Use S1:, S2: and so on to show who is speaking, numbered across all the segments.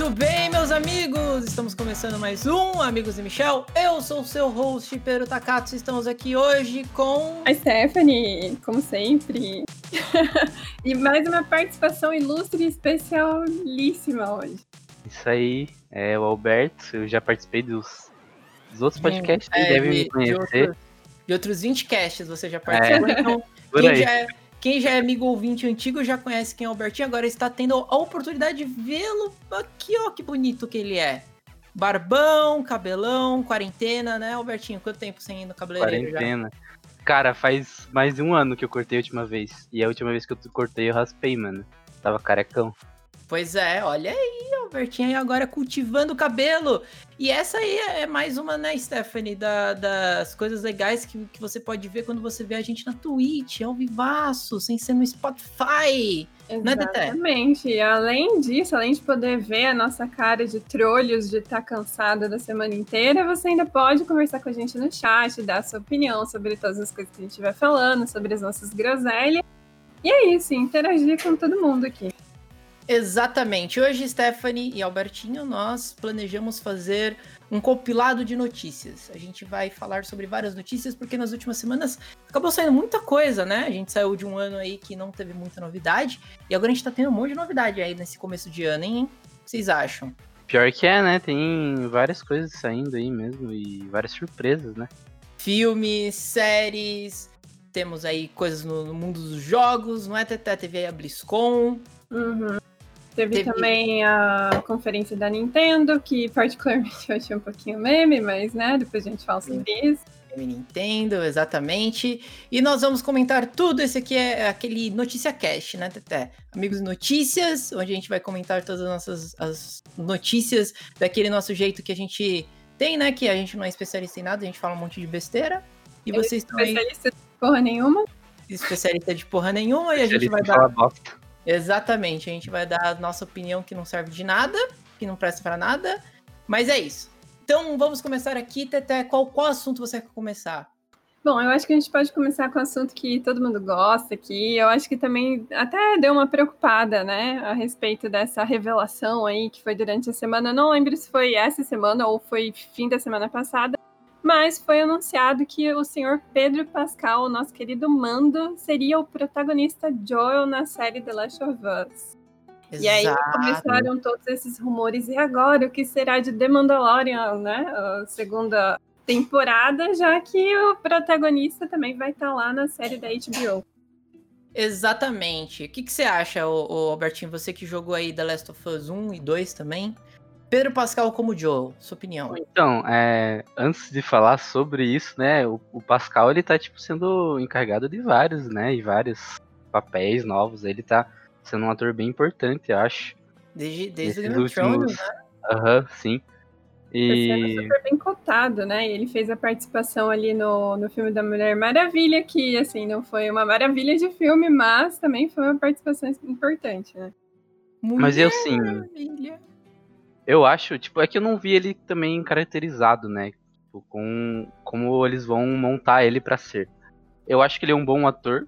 S1: Muito bem, meus amigos! Estamos começando mais um Amigos de Michel. Eu sou o seu host, Pedro Takatsu. Estamos aqui hoje com.
S2: A Stephanie, como sempre. e mais uma participação ilustre e especialíssima hoje.
S3: Isso aí, é o Alberto. Eu já participei dos, dos outros podcasts,
S1: é,
S3: devem me
S1: de,
S3: conhecer.
S1: outro- de outros 20 casts você já participou. Então,
S3: Por
S1: quem já, é, quem já é amigo ouvinte antigo já conhece quem é o Albertinho. Agora está tendo a oportunidade de vê-lo aqui, ó, que bonito que ele é. Barbão, cabelão, quarentena, né, Albertinho? Quanto tempo sem ir no cabeleireiro já?
S3: Quarentena. Cara, faz mais de um ano que eu cortei a última vez. E a última vez que eu cortei, eu raspei, mano. Tava carecão.
S1: Pois é, olha aí, Albertinho agora cultivando o cabelo. E essa aí é mais uma, né, Stephanie, da- das coisas legais que, que você pode ver quando você vê a gente na Twitch, ao vivaço, sem ser no Spotify. Né?
S2: Exatamente. Além disso, além de poder ver a nossa cara de trolhos de estar cansada da semana inteira, você ainda pode conversar com a gente no chat, dar sua opinião sobre todas as coisas que a gente vai falando, sobre as nossas groselhas. E é isso, interagir com todo mundo aqui.
S1: Exatamente. Hoje, Stephanie e Albertinho, nós planejamos fazer um compilado de notícias. A gente vai falar sobre várias notícias, porque nas últimas semanas acabou saindo muita coisa, né? A gente saiu de um ano aí que não teve muita novidade, e agora a gente tá tendo um monte de novidade aí nesse começo de ano, hein? O que vocês acham?
S3: Pior que é, né? Tem várias coisas saindo aí mesmo. E várias surpresas, né?
S1: Filmes, séries, temos aí coisas no, no mundo dos jogos, não é, Teté? Teve aí a BlizzCon.
S2: Uhum. Teve,
S1: Teve-
S2: também a conferência da Nintendo, que particularmente eu achei um pouquinho meme, mas né, depois a gente fala sobre isso.
S1: Nintendo, exatamente. E nós vamos comentar tudo. Esse aqui é aquele Notícia Cast, né, Teté? Amigos Notícias, onde a gente vai comentar todas as nossas as notícias daquele nosso jeito que a gente tem, né? Que a gente não é especialista em nada, a gente fala um monte de besteira. E
S2: Eu
S1: vocês estão aí
S2: Especialista de porra nenhuma.
S1: especialista de porra nenhuma e a gente vai dar.
S3: bosta.
S1: Exatamente, a gente vai dar a nossa opinião que não serve de nada, que não presta pra nada. Mas é isso. Então vamos começar aqui, Teté. Qual, qual assunto você quer começar?
S2: Bom, eu acho que a gente pode começar com um assunto que todo mundo gosta aqui. Eu acho que também até deu uma preocupada, né, a respeito dessa revelação aí que foi durante a semana. Não lembro se foi essa semana ou foi fim da semana passada, mas foi anunciado que o senhor Pedro Pascal, o nosso querido Mando, seria o protagonista Joel na série The Last of Us. E aí
S1: Exato.
S2: começaram todos esses rumores. E agora, o que será de The Mandalorian, né? A segunda temporada, já que o protagonista também vai estar lá na série da HBO.
S1: Exatamente. O que, que você acha, ô, ô, Albertinho? Você que jogou aí The Last of Us 1 e 2 também. Pedro Pascal como Joel, sua opinião.
S3: Então, é, antes de falar sobre isso, né? O, o Pascal, ele tá, tipo, sendo encarregado de vários, né? E vários papéis novos. Ele tá sendo um ator bem importante, eu acho.
S1: Desde, desde o Game of Thrones, né?
S3: Aham, sim.
S2: Tá sendo
S3: E...
S2: super bem cotado, né? E ele fez a participação ali no, no filme da Mulher Maravilha, que, assim, não foi uma maravilha de filme, mas também foi uma participação importante, né?
S3: Mas eu,
S1: Mulher
S3: sim,
S1: Maravilha.
S3: Eu acho, tipo, é que eu não vi ele também caracterizado, né? Tipo, com como eles vão montar ele pra ser. Eu acho que ele é um bom ator,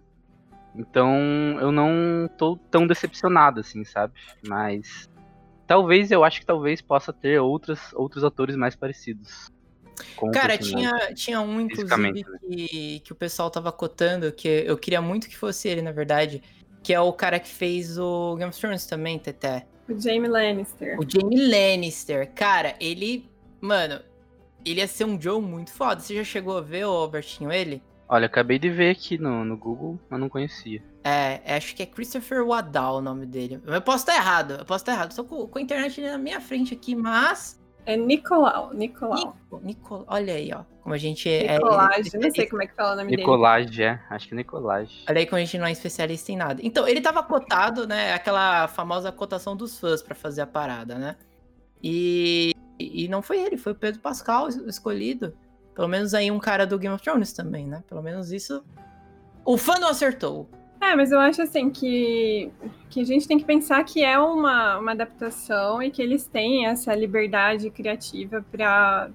S3: então eu não tô tão decepcionado assim, sabe? Mas talvez eu acho que talvez possa ter outros outros atores mais parecidos.
S1: Cara, tinha, tinha um, inclusive,
S3: né?
S1: que, que o pessoal tava cotando, que eu queria muito que fosse ele, na verdade. Que é o cara que fez o Game of Thrones também, Teté.
S2: O Jamie Lannister.
S1: O Jamie Lannister, cara, ele. Mano, ele ia ser um Joe muito foda. Você já chegou a ver, ô Albertinho, ele?
S3: Olha, acabei de ver aqui no, no Google, mas não conhecia.
S1: É, acho que é Christopher Waddell o nome dele. Eu posso estar errado, eu posso estar errado. Tô com, com a internet na minha frente aqui, mas.
S2: É Nicolau. Nicolau.
S1: Nico, Nico- olha aí, ó. Como a gente é.
S2: Nicolage.
S1: é-
S2: não sei como é que fala o nome dele.
S3: Nicolage, é. Acho que Nicolage.
S1: Olha aí como a gente não é especialista em nada. Então, ele tava cotado, né? Aquela famosa cotação dos fãs pra fazer a parada, né? E, e não foi ele, foi o Pedro Pascal es- escolhido. Pelo menos aí um cara do Game of Thrones também, né? Pelo menos isso. O fã não acertou.
S2: É, mas eu acho assim que, que a gente tem que pensar que é uma, uma adaptação e que eles têm essa liberdade criativa para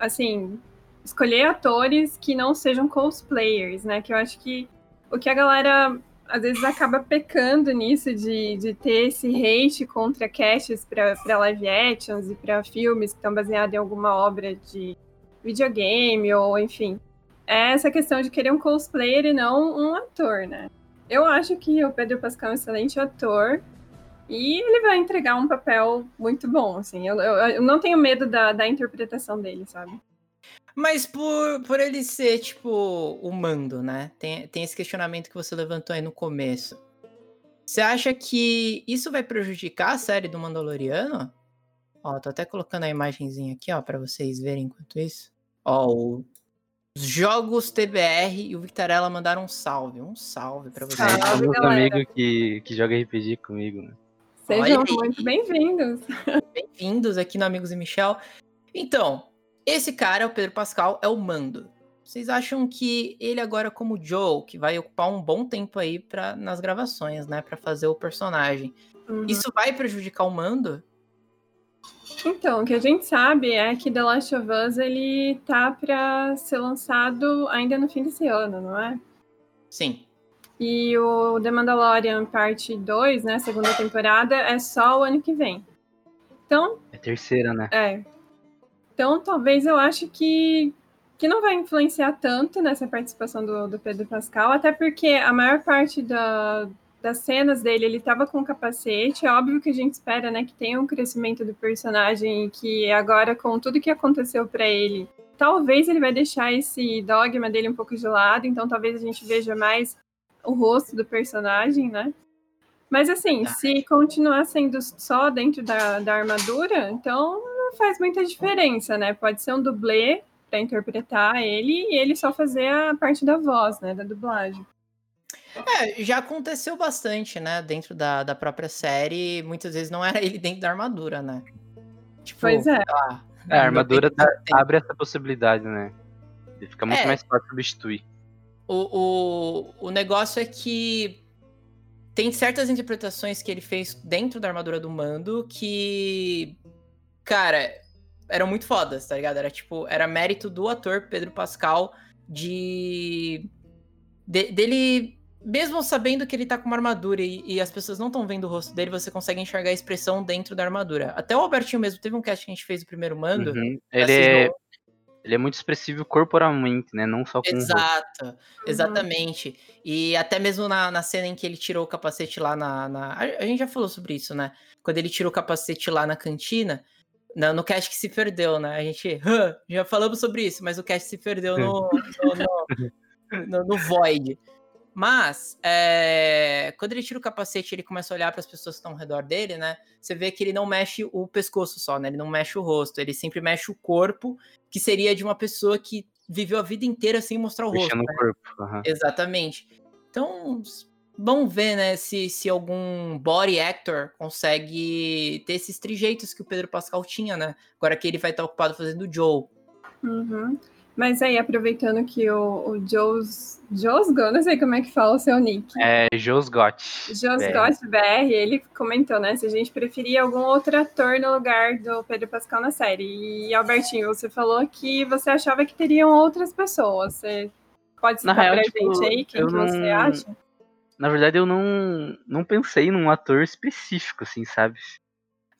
S2: assim escolher atores que não sejam cosplayers, né? Que eu acho que o que a galera às vezes acaba pecando nisso de, de ter esse hate contra casts para live actions e para filmes que estão baseados em alguma obra de videogame ou enfim. É essa questão de querer um cosplayer e não um ator, né? Eu acho que o Pedro Pascal é um excelente ator e ele vai entregar um papel muito bom, assim. Eu, eu, eu não tenho medo da, da interpretação dele, sabe?
S1: Mas por, por ele ser, tipo, o mando, né? Tem, tem esse questionamento que você levantou aí no começo. Você acha que isso vai prejudicar a série do Mandaloriano? Ó, tô até colocando a imagenzinha aqui, ó, para vocês verem enquanto isso. Ó, o, jogos TBR e o Victarella mandaram um salve. Um salve para vocês.
S3: É,
S2: Salve,
S3: meus
S2: galera.
S3: amigos que, que jogam RPG comigo, né?
S2: Sejam
S1: Olha
S2: muito bem-vindos.
S1: Bem-vindos aqui no Amigos e Michel. Então, esse cara, o Pedro Pascal, é o mando. Vocês acham que ele agora como Joe, que vai ocupar um bom tempo aí pra, nas gravações, né, Pra fazer o personagem,
S2: Uhum.
S1: isso vai prejudicar o mando?
S2: Então, o que a gente sabe é que The Last of Us ele tá para ser lançado ainda no fim desse ano, não é?
S1: Sim.
S2: E o The Mandalorian parte 2, né, segunda temporada, é só o ano que vem. Então,
S3: É terceira, né?
S2: é. Então, talvez eu acho que, que não vai influenciar tanto nessa participação do, do Pedro Pascal, até porque a maior parte da, das cenas dele, ele tava com capacete. É óbvio que a gente espera, né, que tenha um crescimento do personagem e que agora, com tudo que aconteceu para ele, talvez ele vai deixar esse dogma dele um pouco de lado, então talvez a gente veja mais o rosto do personagem, né? Mas assim, se continuar sendo só dentro da, da armadura, então não faz muita diferença, né? Pode ser um dublê para interpretar ele e ele só fazer a parte da voz, né? Da dublagem.
S1: É, já aconteceu bastante, né, dentro da, da própria série. Muitas vezes não era ele dentro da armadura, né? Tipo,
S2: Pois é.
S1: sei lá,
S3: É, a armadura
S1: tempo-
S3: abre essa possibilidade, né? E fica muito
S1: É.
S3: mais fácil substituir.
S1: O, o, o negócio é que tem certas interpretações que ele fez dentro da armadura do Mando que, cara, eram muito fodas, tá ligado? Era tipo, era mérito do ator Pedro Pascal de, de- dele mesmo sabendo que ele tá com uma armadura e, e as pessoas não estão vendo o rosto dele, você consegue enxergar a expressão dentro da armadura. Até o Albertinho mesmo teve um cast que a gente fez do primeiro Mando.
S3: Uhum. Ele, é, ele é muito expressivo corporalmente, né? Não só com o rosto.
S1: Exato, exatamente. E até mesmo na, na cena em que ele tirou o capacete lá na, na- A, a gente já falou sobre isso, né? Quando ele tirou o capacete lá na cantina, na- no cast que se perdeu, né? A gente já falamos sobre isso, mas o cast se perdeu no, no, no- no- no Void. Mas, é, quando ele tira o capacete ele começa a olhar para as pessoas que estão ao redor dele, né? Você vê que ele não mexe o pescoço só, né? Ele não mexe o rosto, ele sempre mexe o corpo, que seria de uma pessoa que viveu a vida inteira sem mostrar o rosto.
S3: Mexendo
S1: né?
S3: o corpo. aham.
S1: Exatamente. Então, vamos ver, né, se, se algum body actor consegue ter esses trejeitos que o Pedro Pascal tinha, né? Agora que ele vai estar ocupado fazendo o Joe.
S2: Uhum. Mas aí, aproveitando que o, o Jos, Josgo, não sei como é que fala o seu nick.
S3: É Josgot.
S2: Josgot BR, ele comentou, né? Se a gente preferia algum outro ator no lugar do Pedro Pascal na série. E Albertinho, você falou que você achava que teriam outras pessoas. Você pode
S3: Na
S2: citar
S3: real,
S2: pra
S3: tipo,
S2: gente aí quem que você
S3: não-
S2: acha?
S3: Na verdade, eu não, não pensei num ator específico, assim, sabe?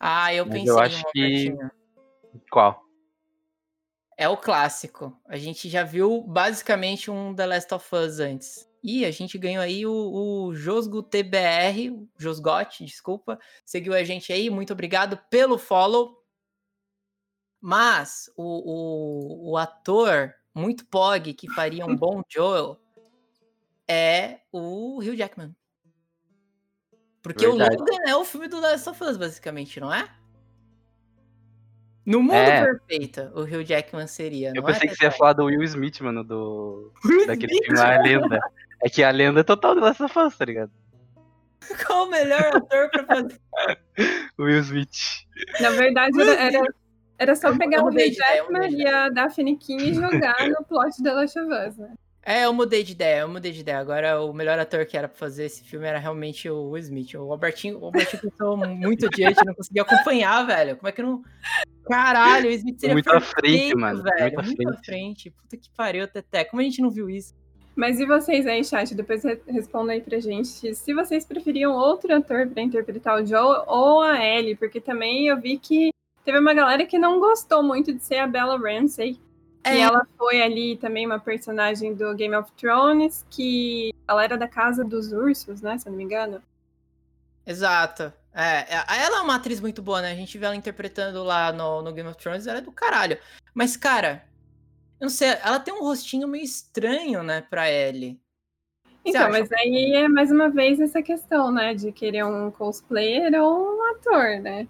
S1: Ah, eu
S3: Mas
S1: pensei
S3: eu acho que-. Qual?
S1: É o clássico. A gente já viu basicamente um The Last of Us antes. E a gente ganhou aí o, o Josgo TBR, o Josgot, desculpa. Seguiu a gente aí, muito obrigado pelo follow. Mas o, o, o ator muito pog que faria um bom Joel é o Hugh Jackman. Porque
S3: Verdade.
S1: o Logan é o filme do Last of Us, basicamente, não é? No mundo
S3: É.
S1: perfeito, o Hugh Jackman seria.
S3: Eu
S1: não é,
S3: pensei que você ia falar do Will Smith, mano, do.
S1: Will
S3: Daquele
S1: Smith?
S3: filme A Lenda. É que a lenda é total do Last of Us, tá ligado?
S1: Qual o melhor ator pra fazer?
S3: Will Smith.
S2: Na verdade, era, era, era só pegar
S1: eu
S2: o Hugh
S1: eu
S2: Jackman e a Daphne King e jogar no plot da Last of Us, né?
S1: É, eu mudei de ideia, eu mudei de ideia. Agora o melhor ator que era pra fazer esse filme era realmente o Will Smith. O Albertinho, o Albertinho pensou muito adiante, não conseguia acompanhar, velho. Como é que não. Caralho, o Will Smith seria
S3: Muito à frente,
S1: perfeito,
S3: mano,
S1: velho.
S3: muito à
S1: Muito à frente. Puta que pariu, Teté. Como a gente não viu isso?
S2: Mas e vocês aí, chat? Depois re- respondam aí pra gente se vocês preferiam outro ator pra interpretar o Joe ou a Ellie, porque também eu vi que teve uma galera que não gostou muito de ser a Bella Ramsey.
S1: É.
S2: E ela foi ali também uma personagem do Game of Thrones, que ela era da Casa dos Ursos, né? Se eu não me engano.
S1: Exato. É, é- ela é uma atriz muito boa, né? A gente vê ela interpretando lá no, no Game of Thrones, ela é do caralho. Mas, cara, eu não sei, ela tem um rostinho meio estranho, né, pra. Você
S2: Então, mas aí é mais uma vez essa questão, né? De querer um cosplayer ou um ator, né?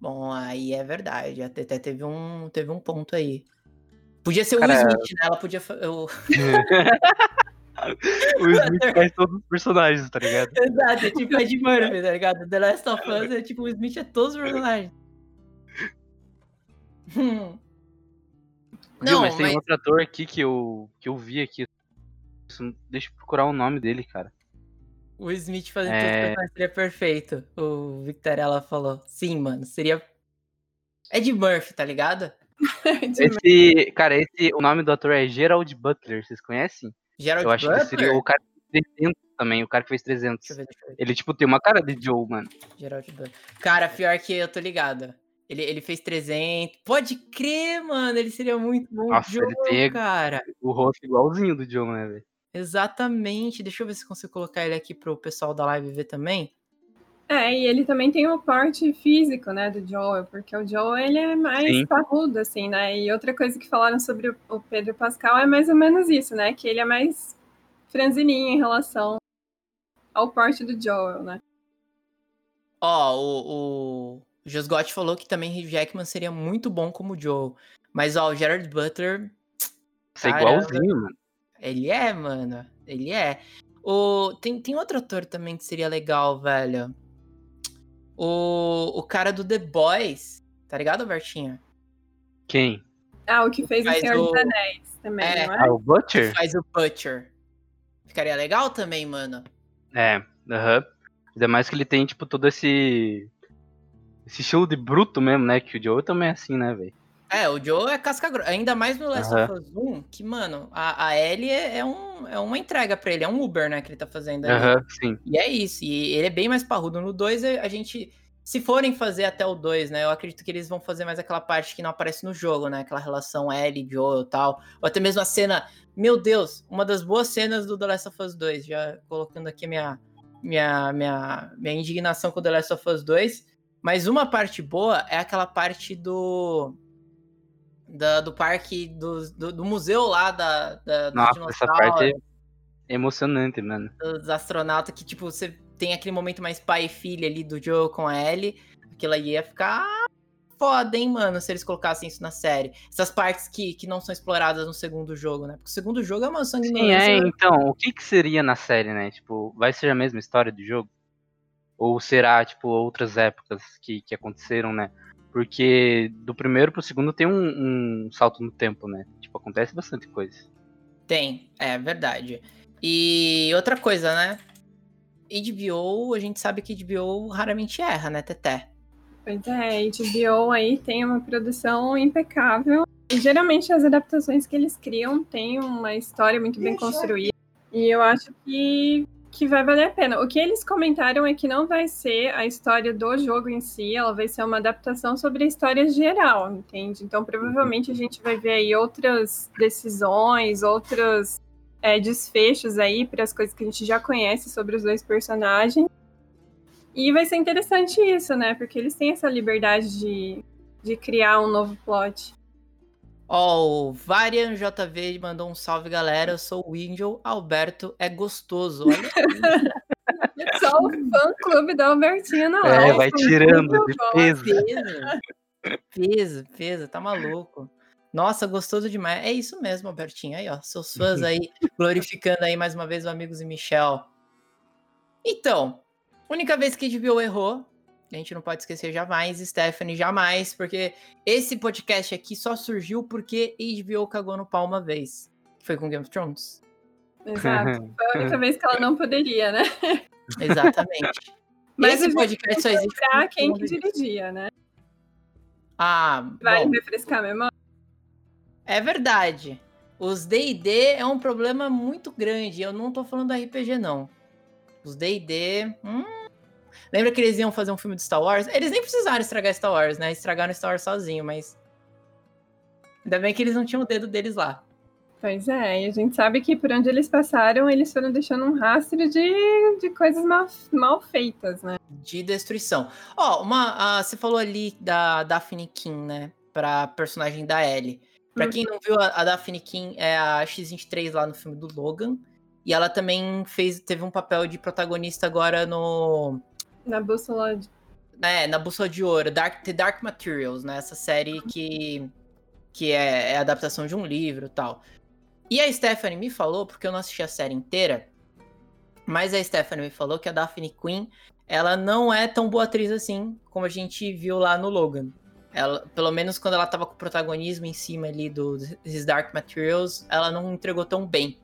S1: Bom, aí é verdade. Até, até teve, um, teve um ponto aí. Podia ser o
S3: Cara,
S1: Will Smith, né? Ela podia. fa- o-
S3: o Smith faz todos os personagens, tá ligado?
S1: Exato, é tipo Ed Murphy, tá ligado? The Last of Us é tipo o Smith é todos os personagens. Hum.
S3: Viu,
S1: Não,
S3: mas tem
S1: mas
S3: outro ator aqui que eu, que eu vi aqui. Deixa eu procurar o nome dele, cara.
S1: o Smith fazendo todos
S3: É.
S1: personagens seria perfeito. O Victorella falou. Sim, mano, seria. Ed Murphy, tá ligado?
S3: Esse, cara, esse, o nome do ator é Gerald Butler, vocês conhecem?
S1: Gerald
S3: eu acho
S1: Butler?
S3: que seria o cara que fez 300 também, o cara que fez 300.
S1: Deixa eu ver, deixa eu ver.
S3: Ele, tipo, tem uma cara de Joe, mano.
S1: Gerald Butler. Cara, pior que eu tô ligado. Ele, ele fez 300. Pode crer, mano. Ele seria muito bom
S3: Nossa,
S1: Joe,
S3: ele tem-
S1: cara.
S3: O rosto igualzinho do Joe, né, velho?
S1: Exatamente. Deixa eu ver se eu consigo colocar ele aqui pro pessoal da live ver também.
S2: É, e ele também tem o porte físico, né, do Joel, porque o Joel, ele é mais
S3: Sim.
S2: parrudo, assim, né, e outra coisa que falaram sobre o- Pedro Pascal é mais ou menos isso, né, que ele é mais franzininho em relação ao porte do Joel, né.
S1: Ó, o, o Josgot falou que também Hugh Jackman seria muito bom como Joe. Mas, ó, o Gerard Butler,
S3: Isso é igualzinho, mano.
S1: ele é, mano. Ele é. O, tem, tem outro ator também que seria legal, velho. O, o cara do The Boys. Tá ligado, Bertinha?
S3: Quem?
S2: Ah, o que fez o Senhor
S1: o-
S2: dos Anéis também,
S1: É.
S2: não é?
S3: Ah, o Butcher?
S1: Que faz o Butcher. Ficaria legal também, mano.
S3: É, aham. Ainda mais que ele tem, tipo, todo esse. Esse estilo de bruto mesmo, né? Que o Joe também é assim, né, velho?
S1: É, o Joe é casca grossa. Ainda mais no Last
S3: Aham.
S1: of Us 1, que, mano, a, a Ellie é, é um, é uma entrega pra ele. É um Uber, né, que ele tá fazendo ali.
S3: Aham, sim.
S1: E é isso. E ele é bem mais parrudo. No 2, a gente. Se forem fazer até o 2, né? Eu acredito que eles vão fazer mais aquela parte que não aparece no jogo, né? Aquela relação Ellie, Joel e tal. Ou até mesmo a cena. Meu Deus, uma das boas cenas do The Last of Us 2. Já colocando aqui minha, minha, minha, minha indignação com o The Last of Us 2. Mas uma parte boa é aquela parte do. Da, do parque, do, do, do museu lá da, da,
S3: Nossa, essa parte é emocionante, mano.
S1: dos astronautas que, tipo, você tem aquele momento mais pai e filha ali do Joe com a Ellie. Aquilo aí ia ficar foda, hein, mano, se eles colocassem isso na série. Essas partes que, que não são exploradas no segundo jogo, né? Porque o segundo jogo é uma
S3: Sim, é,
S1: sanguinolência.
S3: então, o que que seria na série, né? Tipo, vai ser a mesma história do jogo? Ou será, tipo, outras épocas que, que aconteceram, né? Porque do primeiro pro segundo tem um, um salto no tempo, né? Tipo, acontece bastante coisa.
S1: Tem, é verdade. E outra coisa, né? HBO, a gente sabe que HBO raramente erra, né, Teté?
S2: Pois é, a HBO aí tem uma produção impecável. E geralmente as adaptações que eles criam têm uma história muito bem construída. E eu acho que, que vai valer a pena. O que eles comentaram é que não vai ser a história do jogo em si, ela vai ser uma adaptação sobre a história geral, entende? Então provavelmente a gente vai ver aí outras decisões, outros é, desfechos aí para as coisas que a gente já conhece sobre os dois personagens. E vai ser interessante isso, né? Porque eles têm essa liberdade de, de criar um novo plot.
S1: Ó, o Varian JV mandou um salve, galera. Eu sou o Angel. Alberto é gostoso. Olha.
S2: Só o fã-clube da Albertina lá.
S3: É, vai tirando de peso.
S1: Peso. Peso, peso, tá maluco. Nossa, gostoso demais. É isso mesmo, Albertinho. Aí, ó, seus fãs aí, glorificando aí mais uma vez o Amigos e Michel. Então, única vez que a HBO errou, a gente não pode esquecer jamais, Stephanie, jamais, porque esse podcast aqui só surgiu porque HBO cagou no pau uma vez. que Foi com Game of Thrones.
S2: Exato. Foi a única vez que ela não poderia, né?
S1: Exatamente.
S2: Mas
S1: esse podcast só existe por
S2: quem que dirigia, né?
S1: Ah,
S2: Vale
S1: bom.
S2: refrescar a memória.
S1: É verdade. os D&D é um problema muito grande. Eu não tô falando do RPG, não. Os D&D... Hum... Lembra que eles iam fazer um filme de Star Wars? Eles nem precisaram estragar Star Wars, né? Estragaram Star Wars sozinho, mas... Ainda bem que eles não tinham o dedo deles lá.
S2: Pois é, e a gente sabe que por onde eles passaram, eles foram deixando um rastro de, de coisas mal, mal feitas, né?
S1: De destruição. Ó, oh, uma, você falou ali da Daphne King, né? Pra personagem da Ellie. Pra uhum. quem não viu, a, a Daphne King é a X-23 lá no filme do Logan. E ela também fez, teve um papel de protagonista agora no.
S2: Na Bússola de.
S1: É, na Bússola de Ouro, Dark, The Dark Materials, né? Essa série que, que é, é adaptação de um livro e tal. E a Stephanie me falou, porque eu não assisti a série inteira, mas a Stephanie me falou que a Daphne Queen, ela não é tão boa atriz assim, como a gente viu lá no Logan. Ela, pelo menos quando ela tava com o protagonismo em cima ali dos His Dark Materials, ela não entregou tão bem.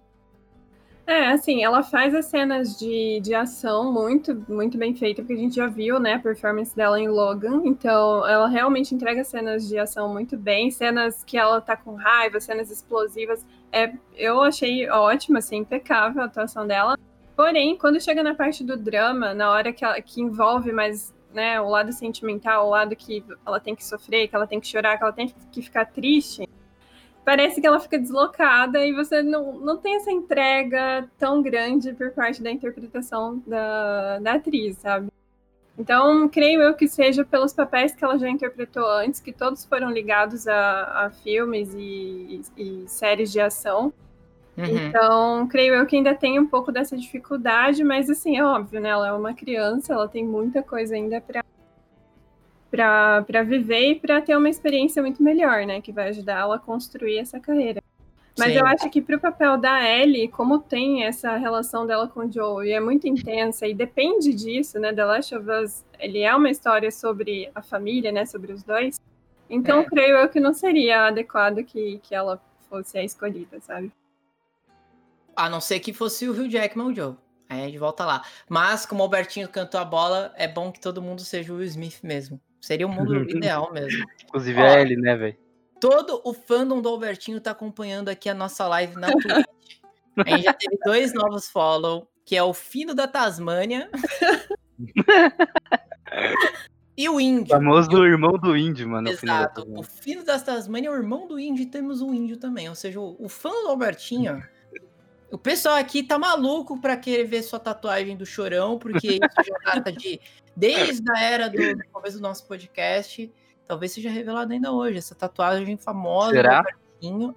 S2: É, assim, ela faz as cenas de, de ação muito, muito bem feita, porque a gente já viu, né, a performance dela em Logan. Então, ela realmente entrega cenas de ação muito bem, cenas que ela tá com raiva, cenas explosivas. É, eu achei ótima, assim, impecável a atuação dela. Porém, quando chega na parte do drama, na hora que, ela, que envolve mais né, o lado sentimental, o lado que ela tem que sofrer, que ela tem que chorar, que ela tem que ficar triste, parece que ela fica deslocada e você não, não tem essa entrega tão grande por parte da interpretação da, da atriz, sabe? Então, creio eu que seja pelos papéis que ela já interpretou antes, que todos foram ligados a, a filmes e, e, e, séries de ação. Uhum. Então, creio eu que ainda tem um pouco dessa dificuldade, mas assim, é óbvio, né? Ela é uma criança, ela tem muita coisa ainda para para viver e para ter uma experiência muito melhor, né? Que vai ajudar ela a construir essa carreira. Mas Sim. eu acho que para o papel da Ellie, como tem essa relação dela com o Joe e é muito intensa e depende disso, né? The Last of Us, ele é uma história sobre a família, né? Sobre os dois. Então, é. creio eu que não seria adequado que, que ela fosse a escolhida, sabe?
S1: A não ser que fosse o Hugh Jackman ou o Joe. Aí a gente volta lá. Mas, como o Albertinho cantou a bola, é bom que todo mundo seja o Will Smith mesmo. Seria o mundo ideal mesmo.
S3: Inclusive Ó, é ele, né, velho?
S1: Todo o fandom do Albertinho tá acompanhando aqui a nossa live na Twitch. a gente já teve dois novos follow, que é o Fino da Tasmânia e o Índio.
S3: O famoso irmão do índio, mano.
S1: Exato. O Fino da Tasmânia é o irmão do índio e temos um índio também. Ou seja, o, o fã do Albertinho o pessoal aqui tá maluco pra querer ver sua tatuagem do chorão, porque isso já data de desde a era do, do começo do nosso podcast. Talvez seja revelado ainda hoje, essa tatuagem famosa.
S3: Será?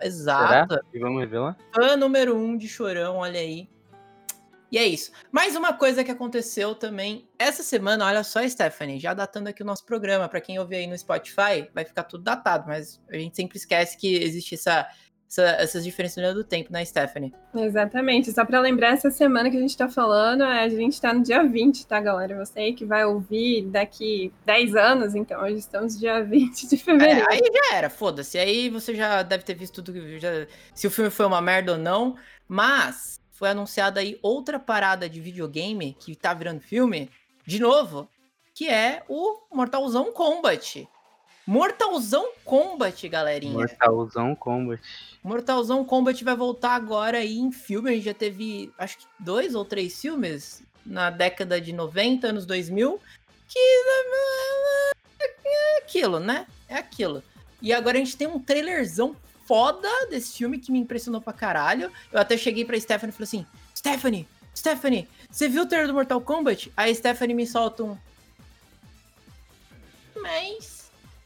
S1: Exato. Será?
S3: E vamos revelar?
S1: Fã número um de chorão, olha aí. E é isso. Mais uma coisa que aconteceu também essa semana, olha só, Stephanie, já datando aqui o nosso programa, para quem ouvir aí no Spotify, vai ficar tudo datado, mas a gente sempre esquece que existe essa essa, essas diferenças do tempo, né, Stephanie?
S2: Exatamente. Só para lembrar, essa semana que a gente está falando, a gente está no dia 20, tá, galera? Você aí que vai ouvir daqui 10 anos, então hoje estamos dia 20 de fevereiro.
S1: É, aí já era, foda-se. Aí você já deve ter visto tudo, já, se o filme foi uma merda ou não. Mas foi anunciada aí outra parada de videogame que tá virando filme, de novo, que é o Mortalzão Kombat. Mortalzão Kombat, galerinha.
S3: Mortalzão Kombat.
S1: Mortalzão Kombat vai voltar agora aí em filme. A gente já teve, acho que dois ou três filmes na década de 90, anos 2000, que é aquilo, né? É aquilo. E agora a gente tem um trailerzão foda desse filme que me impressionou pra caralho. Eu até cheguei pra Stephanie e falei assim: Stephanie, Stephanie, você viu o trailer do Mortal Kombat? Aí a Stephanie me solta um. Mas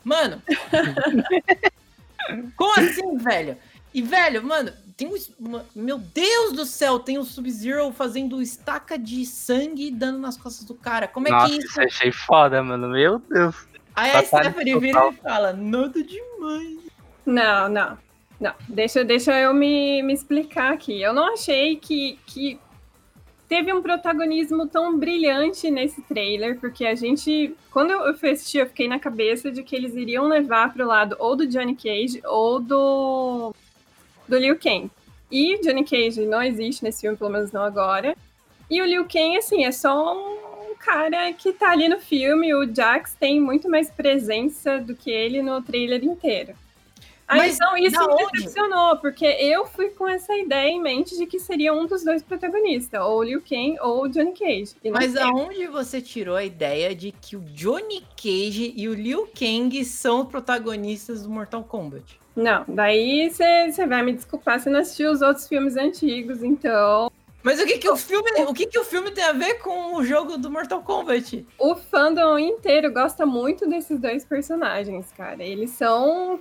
S1: Mano. como assim, velho? E, velho, mano, tem um. Meu Deus do céu, tem o Sub-Zero fazendo estaca de sangue dando nas costas do cara. Como é
S3: Nossa,
S1: que isso.
S3: Isso achei foda, mano. Meu Deus.
S1: Aí a Stephanie vira e fala: nada demais.
S2: Não, não. Não, deixa, deixa eu me, me explicar aqui. Eu não achei que, que teve um protagonismo tão brilhante nesse trailer, porque a gente, quando eu assisti, eu fiquei na cabeça de que eles iriam levar para o lado ou do Johnny Cage ou do do Liu Kang. E Johnny Cage não existe nesse filme, pelo menos não agora. E o Liu Kang, assim, é só um cara que tá ali no filme. O Jax tem muito mais presença do que ele no trailer inteiro. Aí,
S1: Mas
S2: então, isso me
S1: onde?
S2: decepcionou, porque eu fui com essa ideia em mente de que seria um dos dois protagonistas, ou o Liu Kang ou o Johnny Cage.
S1: Mas aonde você tirou a ideia de que o Johnny Cage e o Liu Kang são protagonistas do Mortal Kombat?
S2: Não, daí você vai me desculpar se não assistiu os outros filmes antigos, então.
S1: Mas o que que o filme, o que que o filme tem a ver com o jogo do Mortal Kombat?
S2: O fandom inteiro gosta muito desses dois personagens, cara. Eles são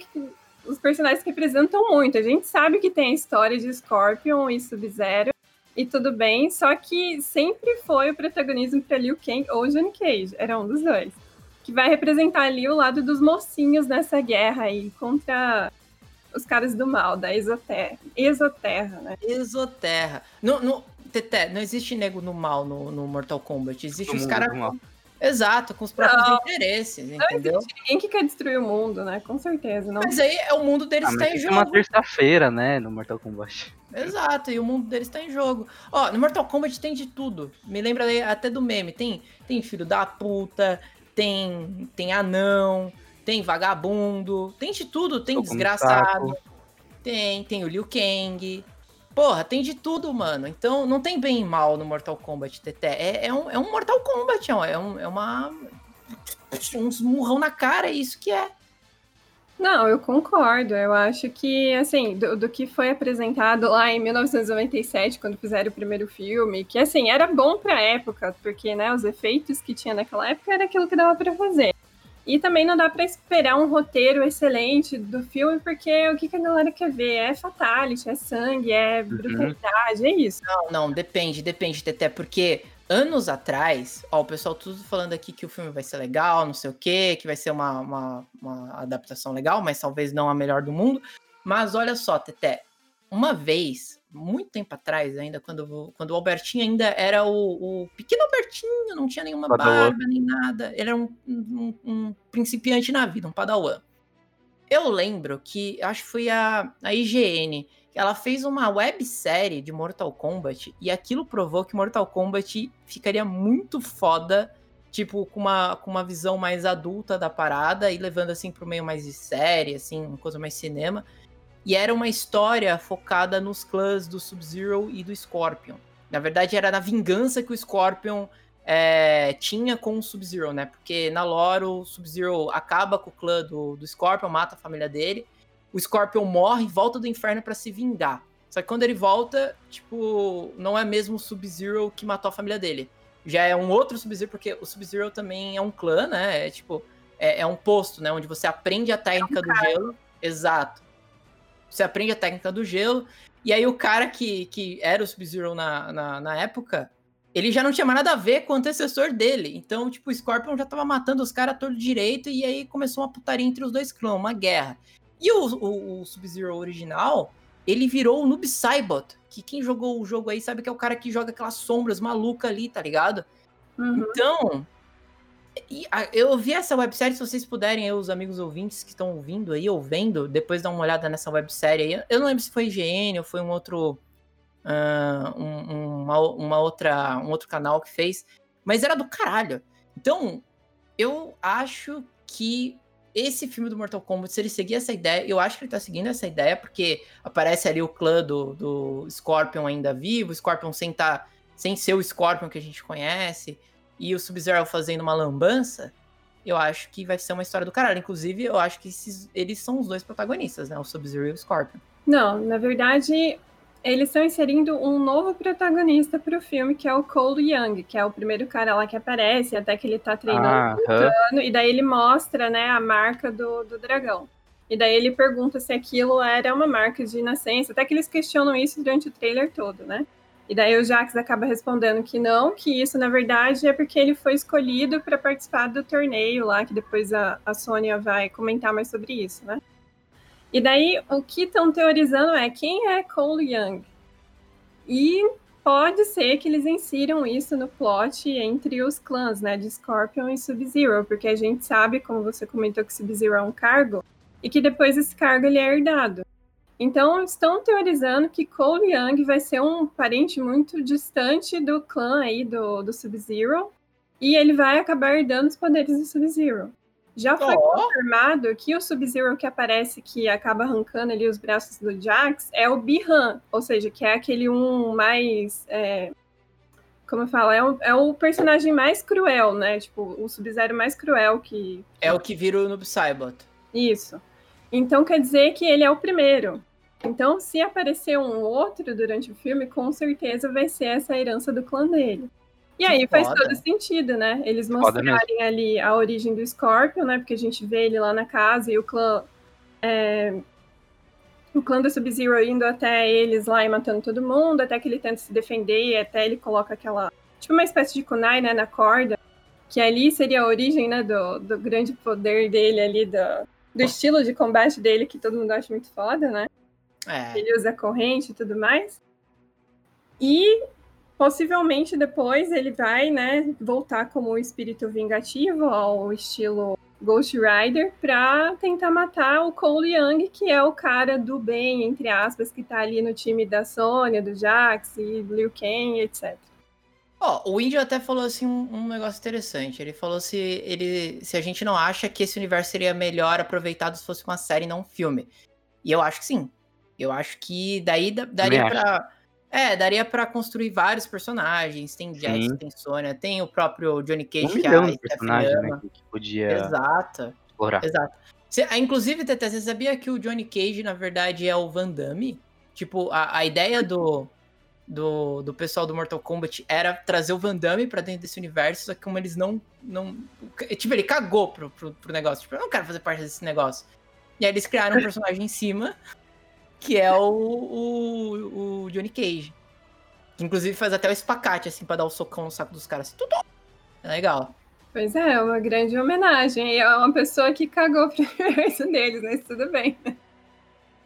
S2: os personagens que representam muito. A gente sabe que tem a história de Scorpion e Sub-Zero, e tudo bem, só que sempre foi o protagonismo para Liu Kang ou Johnny Cage, era um dos dois. Que vai representar ali o lado dos mocinhos nessa guerra aí contra os caras do mal, da Exoterra, Exoterra né?
S1: Exoterra. No, no, Teté, não existe nego no mal no, no Mortal Kombat. Existe
S3: Todo
S1: os caras. Exato, com os próprios
S2: Não.
S1: interesses,
S2: Não
S1: entendeu?
S2: existe ninguém que quer destruir o mundo, né? Com certeza. Não.
S1: Mas aí é o mundo deles
S3: Ah,
S1: está em
S3: isso é uma
S1: jogo.
S3: terça-feira, né, no Mortal Kombat.
S1: Exato, e o mundo deles tá em jogo. Ó, no Mortal Kombat tem de tudo. Me lembra até do meme. Tem, tem filho da puta, tem, tem anão, tem vagabundo, tem de tudo. Tem
S3: no
S1: desgraçado, tem, tem o Liu Kang. Porra, tem de tudo, mano. Então não tem bem e mal no Mortal Kombat, Teté. É, é, um, é um Mortal Kombat, é, um, é uma. Uns murrão na cara, é isso que é.
S2: Não, eu concordo. Eu acho que, assim, do, do que foi apresentado lá em 1997, quando fizeram o primeiro filme, que, assim, era bom pra época, porque, né, os efeitos que tinha naquela época era aquilo que dava pra fazer. E também não dá pra esperar um roteiro excelente do filme, porque o que, que a galera quer ver? É fatality, é sangue, é brutalidade, é isso.
S1: Não, não, depende, depende, Teté, porque anos atrás, ó, o pessoal tudo falando aqui que o filme vai ser legal, não sei o quê, que vai ser uma, uma, uma adaptação legal, mas talvez não a melhor do mundo. Mas olha só, Teté, uma vez, muito tempo atrás ainda, quando, quando o Albertinho ainda era o, o pequeno Albertinho, não tinha nenhuma
S3: Padawan.
S1: barba nem nada, ele era um, um, um principiante na vida, um padawan. Eu lembro que, acho que foi a, a IGN, ela fez uma websérie de Mortal Kombat e aquilo provou que Mortal Kombat ficaria muito foda, tipo, com uma, com uma visão mais adulta da parada e levando assim pro meio mais de série, assim, uma coisa mais cinema. E era uma história focada nos clãs do Sub-Zero e do Scorpion. Na verdade, era na vingança que o Scorpion é, tinha com o Sub-Zero, né? Porque na lore o Sub-Zero acaba com o clã do, do Scorpion, mata a família dele o Scorpion morre e volta do inferno pra se vingar. Só que quando ele volta, tipo, não é mesmo o Sub-Zero que matou a família dele. Já é um outro Sub-Zero, porque o Sub-Zero também é um clã, né? É tipo, é, é um posto, né? Onde você aprende a técnica do gelo. Exato. Você aprende a técnica do gelo. E aí o cara que, que era o Sub-Zero na, na, na época, ele já não tinha mais nada a ver com o antecessor dele. Então, tipo, o Scorpion já tava matando os caras todo direito. E aí começou uma putaria entre os dois clãs, uma guerra. E o, o, o Sub-Zero original, ele virou o Noob Saibot, que quem jogou o jogo aí sabe que é o cara que joga aquelas sombras malucas ali, tá ligado?
S2: Uhum.
S1: Então, eu vi essa websérie, se vocês puderem, aí, os amigos ouvintes que estão ouvindo aí, ou vendo, depois dá uma olhada nessa websérie aí. Eu não lembro se foi IGN ou foi um outro. um- um- uma, uma outra, um outro canal que fez, mas era do caralho. Então, eu acho que esse filme do Mortal Kombat, se ele seguir essa ideia, eu acho que ele tá seguindo essa ideia, porque aparece ali o clã do, do Scorpion ainda vivo, o Scorpion sem, tá, sem ser o Scorpion que a gente conhece, e o Sub-Zero fazendo uma lambança, eu acho que vai ser uma história do caralho. Inclusive, eu acho que esses- eles são os dois protagonistas, né? O Sub-Zero e o Scorpion.
S2: Não, na verdade, eles estão inserindo um novo protagonista para o filme, que é o Cole Young, que é o primeiro cara lá que aparece, até que ele tá treinando
S3: Ah,
S2: e daí ele mostra, né, a marca do, do dragão. E daí ele pergunta se aquilo era uma marca de nascença, até que eles questionam isso durante o trailer todo, né? E daí o Jax acaba respondendo que não, que isso na verdade é porque ele foi escolhido para participar do torneio lá, que depois a, a Sônia vai comentar mais sobre isso, né? E daí o que estão teorizando é quem é Cole Young. E pode ser que eles insiram isso no plot entre os clãs, né, de Scorpion e Sub-Zero, porque a gente sabe, como você comentou, que Sub-Zero é um cargo, e que depois esse cargo ele é herdado. Então, estão teorizando que Cole Young vai ser um parente muito distante do clã aí do, do Sub-Zero, e ele vai acabar herdando os poderes do Sub-Zero. Já foi
S1: Ó.
S2: confirmado que o Sub-Zero que aparece, que acaba arrancando ali os braços do Jax, é o Bihan, ou seja, que é aquele um mais. é, como eu falo, é o, é o personagem mais cruel, né? Tipo, o Sub-Zero mais cruel que.
S1: É o que vira o Noob Saibot.
S2: Isso. Então quer dizer que ele é o primeiro. Então, se aparecer um outro durante o filme, com certeza vai ser essa herança do clã dele. E aí faz
S1: foda.
S2: todo sentido, né? Eles mostrarem ali a origem do Scorpion, né? Porque a gente vê ele lá na casa e o clã. é, O clã do Sub-Zero indo até eles lá e matando todo mundo, até que ele tenta se defender e até ele coloca aquela. Tipo uma espécie de kunai, né? Na corda. Que ali seria a origem, né? Do, do grande poder dele ali, do, do estilo de combate dele, que todo mundo acha muito foda, né?
S1: É.
S2: ele usa corrente e tudo mais. E possivelmente depois ele vai, né, voltar como um espírito vingativo ao estilo Ghost Rider para tentar matar o Cole Young, que é o cara do bem, entre aspas, que tá ali no time da Sônia, do Jax e Liu Kang, etc.
S1: Ó, o Índio até falou assim um, um negócio interessante. Ele falou se ele se a gente não acha que esse universo seria melhor aproveitado se fosse uma série e não um filme. E eu acho que sim. Eu acho que daí da- daria pra. É, daria pra construir vários personagens. Tem Jax,
S3: Sim.
S1: tem Sônia, tem o próprio Johnny Cage
S3: Um
S1: que
S3: milhão
S1: a
S3: personagens né, que podia
S1: Exato,
S3: explorar.
S1: exato. Ah, inclusive, Tete, você sabia que o Johnny Cage, na verdade, é o Van Damme? Tipo, a, a ideia do, do, do pessoal do Mortal Kombat era trazer o Van Damme pra dentro desse universo, só que como eles não. não tipo, ele cagou pro, pro, pro negócio. Tipo, eu não quero fazer parte desse negócio. E aí eles criaram um personagem em cima, que é o, o, o Johnny Cage. Que inclusive faz até o espacate, assim, pra dar o socão no saco dos caras. Assim, tudo. É legal.
S2: Pois é, é uma grande homenagem. E é uma pessoa que cagou pro universo deles, mas tudo bem.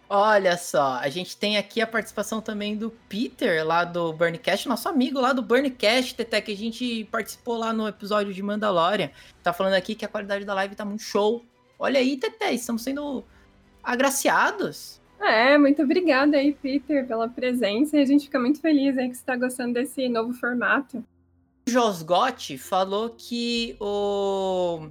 S1: Olha só, a gente tem aqui a participação também do Peter, lá do Burncast, nosso amigo lá do Burncast, Teté, que a gente participou lá no episódio de Mandalorian. Tá falando aqui que a qualidade da live tá muito show. Olha aí, Teté, estamos sendo agraciados.
S2: É, muito obrigada aí, Peter, pela presença. E a gente fica muito feliz aí que você está gostando desse novo formato.
S1: O Josgotti falou que o,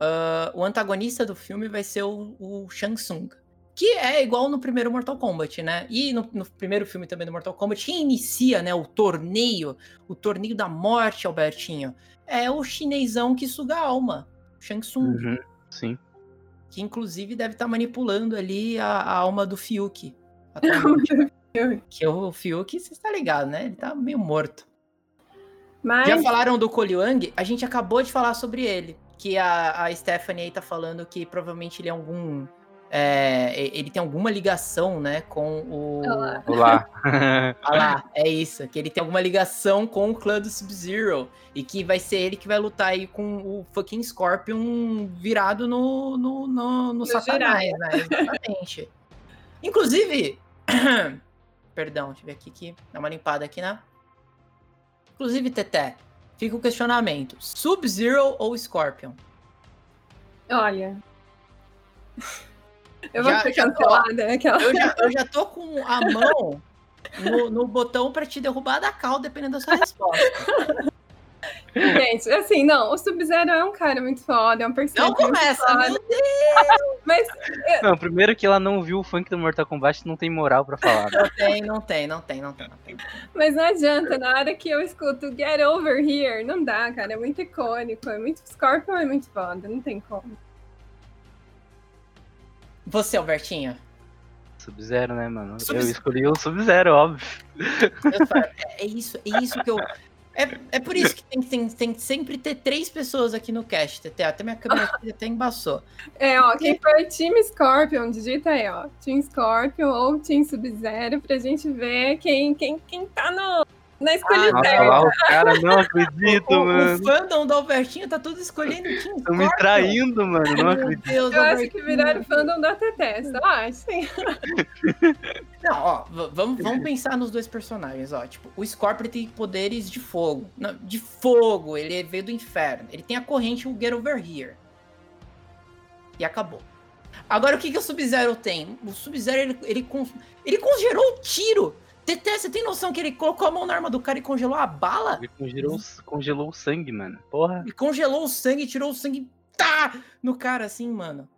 S1: ah, o antagonista do filme vai ser o, o Shang Tsung. Que é igual no primeiro Mortal Kombat, né? E no, no primeiro filme também do Mortal Kombat, quem inicia né, o torneio, o torneio da morte, Albertinho, é o chinesão que suga a alma, Shang Tsung.
S3: Uhum, sim.
S1: Que inclusive deve estar manipulando ali a, a alma do Fiuk. que o Fiuk, você está ligado, né? Ele tá meio morto.
S2: Mas
S1: Já falaram do Koliang? A gente acabou de falar sobre ele. Que a, a Stephanie aí tá falando que provavelmente ele é algum. É, ele tem alguma ligação, né, com o.
S2: Olá.
S3: Olá.
S1: Lá, é isso. Que ele tem alguma ligação com o clã do Sub-Zero. E que vai ser ele que vai lutar aí com o fucking Scorpion virado no, no, no, no Satanás, né? Exatamente. Inclusive. Perdão, deixa eu ver aqui que dá uma limpada aqui, né? Inclusive, Teté, fica o questionamento: Sub-Zero ou Scorpion?
S2: olha. Eu vou
S1: Já- tô-
S2: cancelada. Aquela...
S1: Eu já, eu já tô com a mão no, no botão pra te derrubar da cal, dependendo da sua resposta.
S2: Gente, assim, não, o Sub-Zero é um cara muito foda, é um
S1: Não
S2: personagem muito
S1: começa,
S2: foda.
S1: meu Deus!
S2: Mas
S3: Não, primeiro que ela não viu o funk do Mortal Kombat, não tem moral pra falar. né?
S1: Não tem, não tem, não tem, não tem. Não tem.
S2: Mas não adianta, na hora que eu escuto Get Over Here, não dá, cara. É muito icônico, é muito. Scorpion é muito foda, não tem como.
S1: Você, Albertinho?
S3: Sub-Zero, né, mano?
S1: Sub-
S3: Eu escolhi o Sub-Zero, óbvio.
S1: É, é isso, é isso que eu. É, é por isso que tem, tem, tem que sempre ter três pessoas aqui no cast, Tete. Até minha câmera aqui até embaçou.
S2: É, ó, quem for Team Scorpion, digita aí, ó. Team Scorpion ou Team Sub-Zero pra gente ver quem, quem, quem tá no, na escolha
S1: Ah,
S2: certa.
S3: lá os caras não acredito,
S1: O, o
S3: mano.
S1: fandom do Albertinho tá tudo escolhendo Team
S3: Estão me traindo, mano. Não acredito.
S1: Deus,
S2: Eu acho que
S1: Albertinho.
S2: viraram fandom da Teté, só acho.
S1: Não, ó, vamos, vamos pensar nos dois personagens, ó. Tipo, o Scorpion tem poderes de fogo. Não, de fogo, ele veio do inferno. Ele tem a corrente, o Get Over Here. E acabou. Agora, o que, que o Sub-Zero tem? O Sub-Zero, ele, ele, con- ele congelou o tiro. Teté, você tem noção que ele colocou a mão na arma do cara e congelou a bala?
S3: Ele congelou, congelou o sangue, mano. Porra.
S1: Ele congelou o sangue, tirou o sangue, tá! No cara, assim, mano.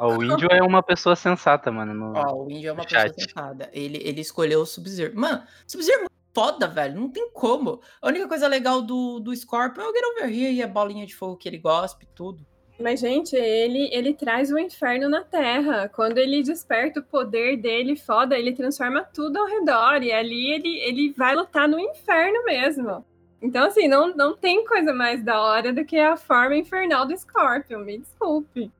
S3: Ó, o índio é uma pessoa sensata, mano. no-
S1: Ó, o índio é uma pessoa sensata. Ele, ele escolheu o Sub-Zero. Mano, Sub-Zero é muito foda, velho. Não tem como. A única coisa legal do, do Scorpion é o Get Over Here e a bolinha de fogo que ele gospe e tudo.
S2: Mas, gente, ele, ele traz o inferno na Terra. Quando ele desperta o poder dele, foda, ele transforma tudo ao redor. E ali ele, ele vai lutar no inferno mesmo. Então, assim, não, não tem coisa mais da hora do que a forma infernal do Scorpion. Me desculpe.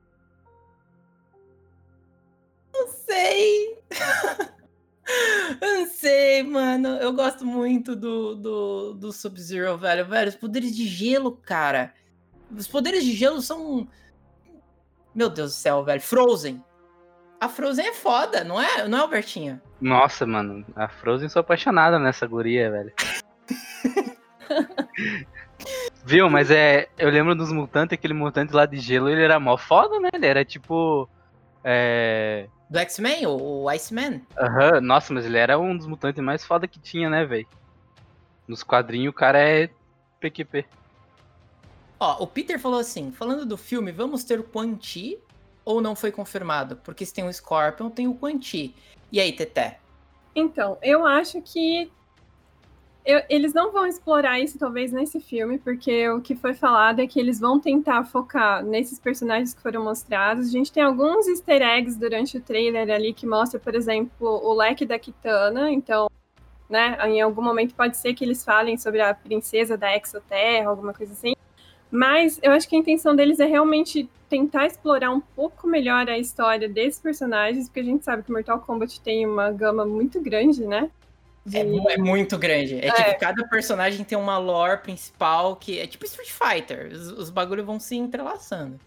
S1: Não sei. Não sei, mano. Eu gosto muito do, do, do Sub-Zero, velho. Velho, os poderes de gelo, cara. Os poderes de gelo são. Meu Deus do céu, velho. Frozen. A Frozen é foda, não é? Não é, Albertinha?
S3: Nossa, mano, a Frozen sou apaixonada nessa guria, velho. Viu, mas é. Eu lembro dos mutantes, aquele mutante lá de gelo, ele era mó foda, né? Ele era tipo. É.
S1: Do X-Men, o, o Iceman.
S3: Aham, nossa, mas ele era um dos mutantes mais foda que tinha, né, velho? Nos quadrinhos o cara é PQP.
S1: Ó, o Peter falou assim: falando do filme, vamos ter o Quan Chi ou não foi confirmado? Porque se tem o Scorpion, tem o Quan Chi. E aí, Teté?
S2: Então, eu acho que eu- eles não vão explorar isso talvez nesse filme, porque o que foi falado é que eles vão tentar focar nesses personagens que foram mostrados. A gente tem alguns easter eggs durante o trailer ali que mostra, por exemplo, o leque da Kitana, então, né, em algum momento pode ser que eles falem sobre a princesa da Exoterra, alguma coisa assim. Mas eu acho que a intenção deles é realmente tentar explorar um pouco melhor a história desses personagens, porque a gente sabe que Mortal Kombat tem uma gama muito grande, né? De-
S1: É, é muito grande. É, tipo, cada personagem tem uma lore principal que é tipo Street Fighter. Os, os bagulhos vão se entrelaçando.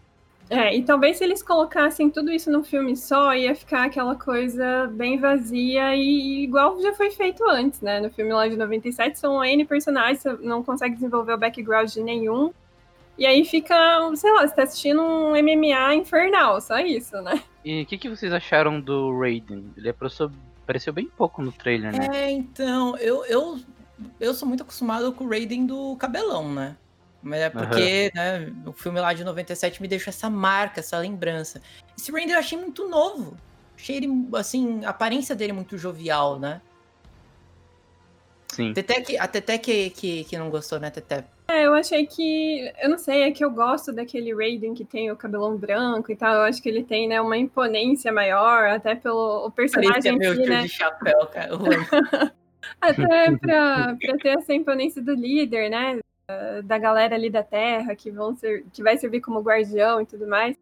S2: É, e talvez se eles colocassem tudo isso num filme só, ia ficar aquela coisa bem vazia e igual já foi feito antes, né? No filme lá de 97 são N personagens, você não consegue desenvolver o background de nenhum. E aí fica, sei lá, você tá assistindo um MMA infernal, só isso, né?
S3: E o que, que vocês acharam do Raiden? Ele apareceu, apareceu bem pouco no trailer, né?
S1: É, então, eu, eu, eu sou muito acostumado com o Raiden do cabelão, né? Mas é porque, né, o filme lá de 97 me deixou essa marca, essa lembrança. Esse Raiden eu achei muito novo. Achei ele, assim, a aparência dele muito jovial, né?
S3: Sim.
S1: Teté que, a Teté que, que, que não gostou, né, Teté?
S2: É, eu achei que. Eu não sei, é que eu gosto daquele Raiden que tem o cabelão branco e tal. Eu acho que ele tem, né, uma imponência maior, até pelo o personagem
S1: Parecia meu
S2: si,
S1: tio
S2: né?
S1: de chapéu, cara.
S2: Até pra, pra ter essa imponência do líder, né? da- Da galera ali da Terra que, vão ser, que vai servir como guardião e tudo mais.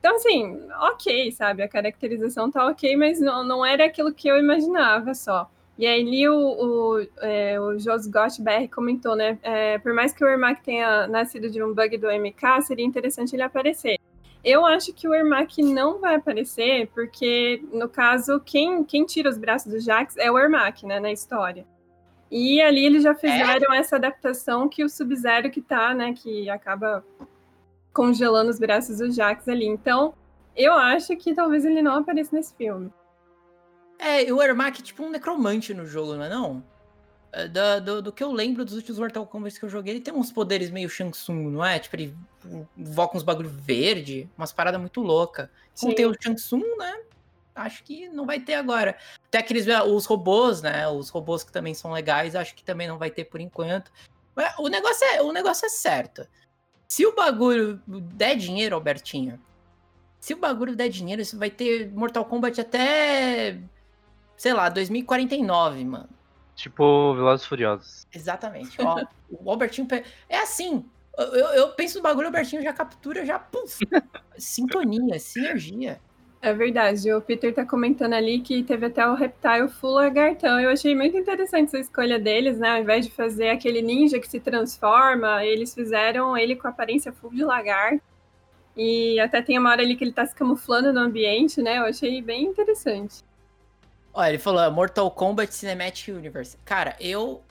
S2: Então, assim, ok, sabe? A caracterização tá ok, mas não, não era aquilo que eu imaginava só. E aí ali o, o, é, o Jos Gott BR comentou, né? é, por mais que o Ermac tenha nascido de um bug do MK, seria interessante ele aparecer. Eu acho que o Ermac não vai aparecer, porque, no caso, quem, quem tira os braços do Jax é o Ermac, né, na história. E ali eles já fizeram essa adaptação que o Sub-Zero que tá, né, que acaba congelando os braços do Jax ali. Então, eu acho que talvez ele não apareça nesse filme.
S1: É, e o Ermac é tipo um necromante no jogo, não é não? É, da- do, do que eu lembro dos últimos Mortal Kombat que eu joguei, ele tem uns poderes meio Shang Tsung, não é? Tipo, ele invoca uns bagulho verde, umas paradas muito loucas. Como
S2: Sim.
S1: tem o Shang Tsung, né? Acho que não vai ter agora. Tem aqueles, os robôs, né? Os robôs que também são legais, acho que também não vai ter por enquanto. Mas O negócio é, o negócio é certo. Se o bagulho der dinheiro, Albertinho, se o bagulho der dinheiro, você vai ter Mortal Kombat até, sei lá, 2049, mano.
S3: Tipo Velozes e Furiosos.
S1: Exatamente. Ó, o Albertinho. pe- É assim. Eu, eu- eu penso no bagulho, o Albertinho já captura, já. Puf, sintonia, sinergia.
S2: É verdade, o Peter tá comentando ali que teve até o Reptile Full Lagartão. Eu achei muito interessante essa escolha deles, né? Ao invés de fazer aquele ninja que se transforma, eles fizeram ele com aparência full de lagarto. E até tem uma hora ali que ele tá se camuflando no ambiente, né? Eu achei bem interessante.
S1: Olha, ele falou Mortal Kombat Cinematic Universe. Cara, eu.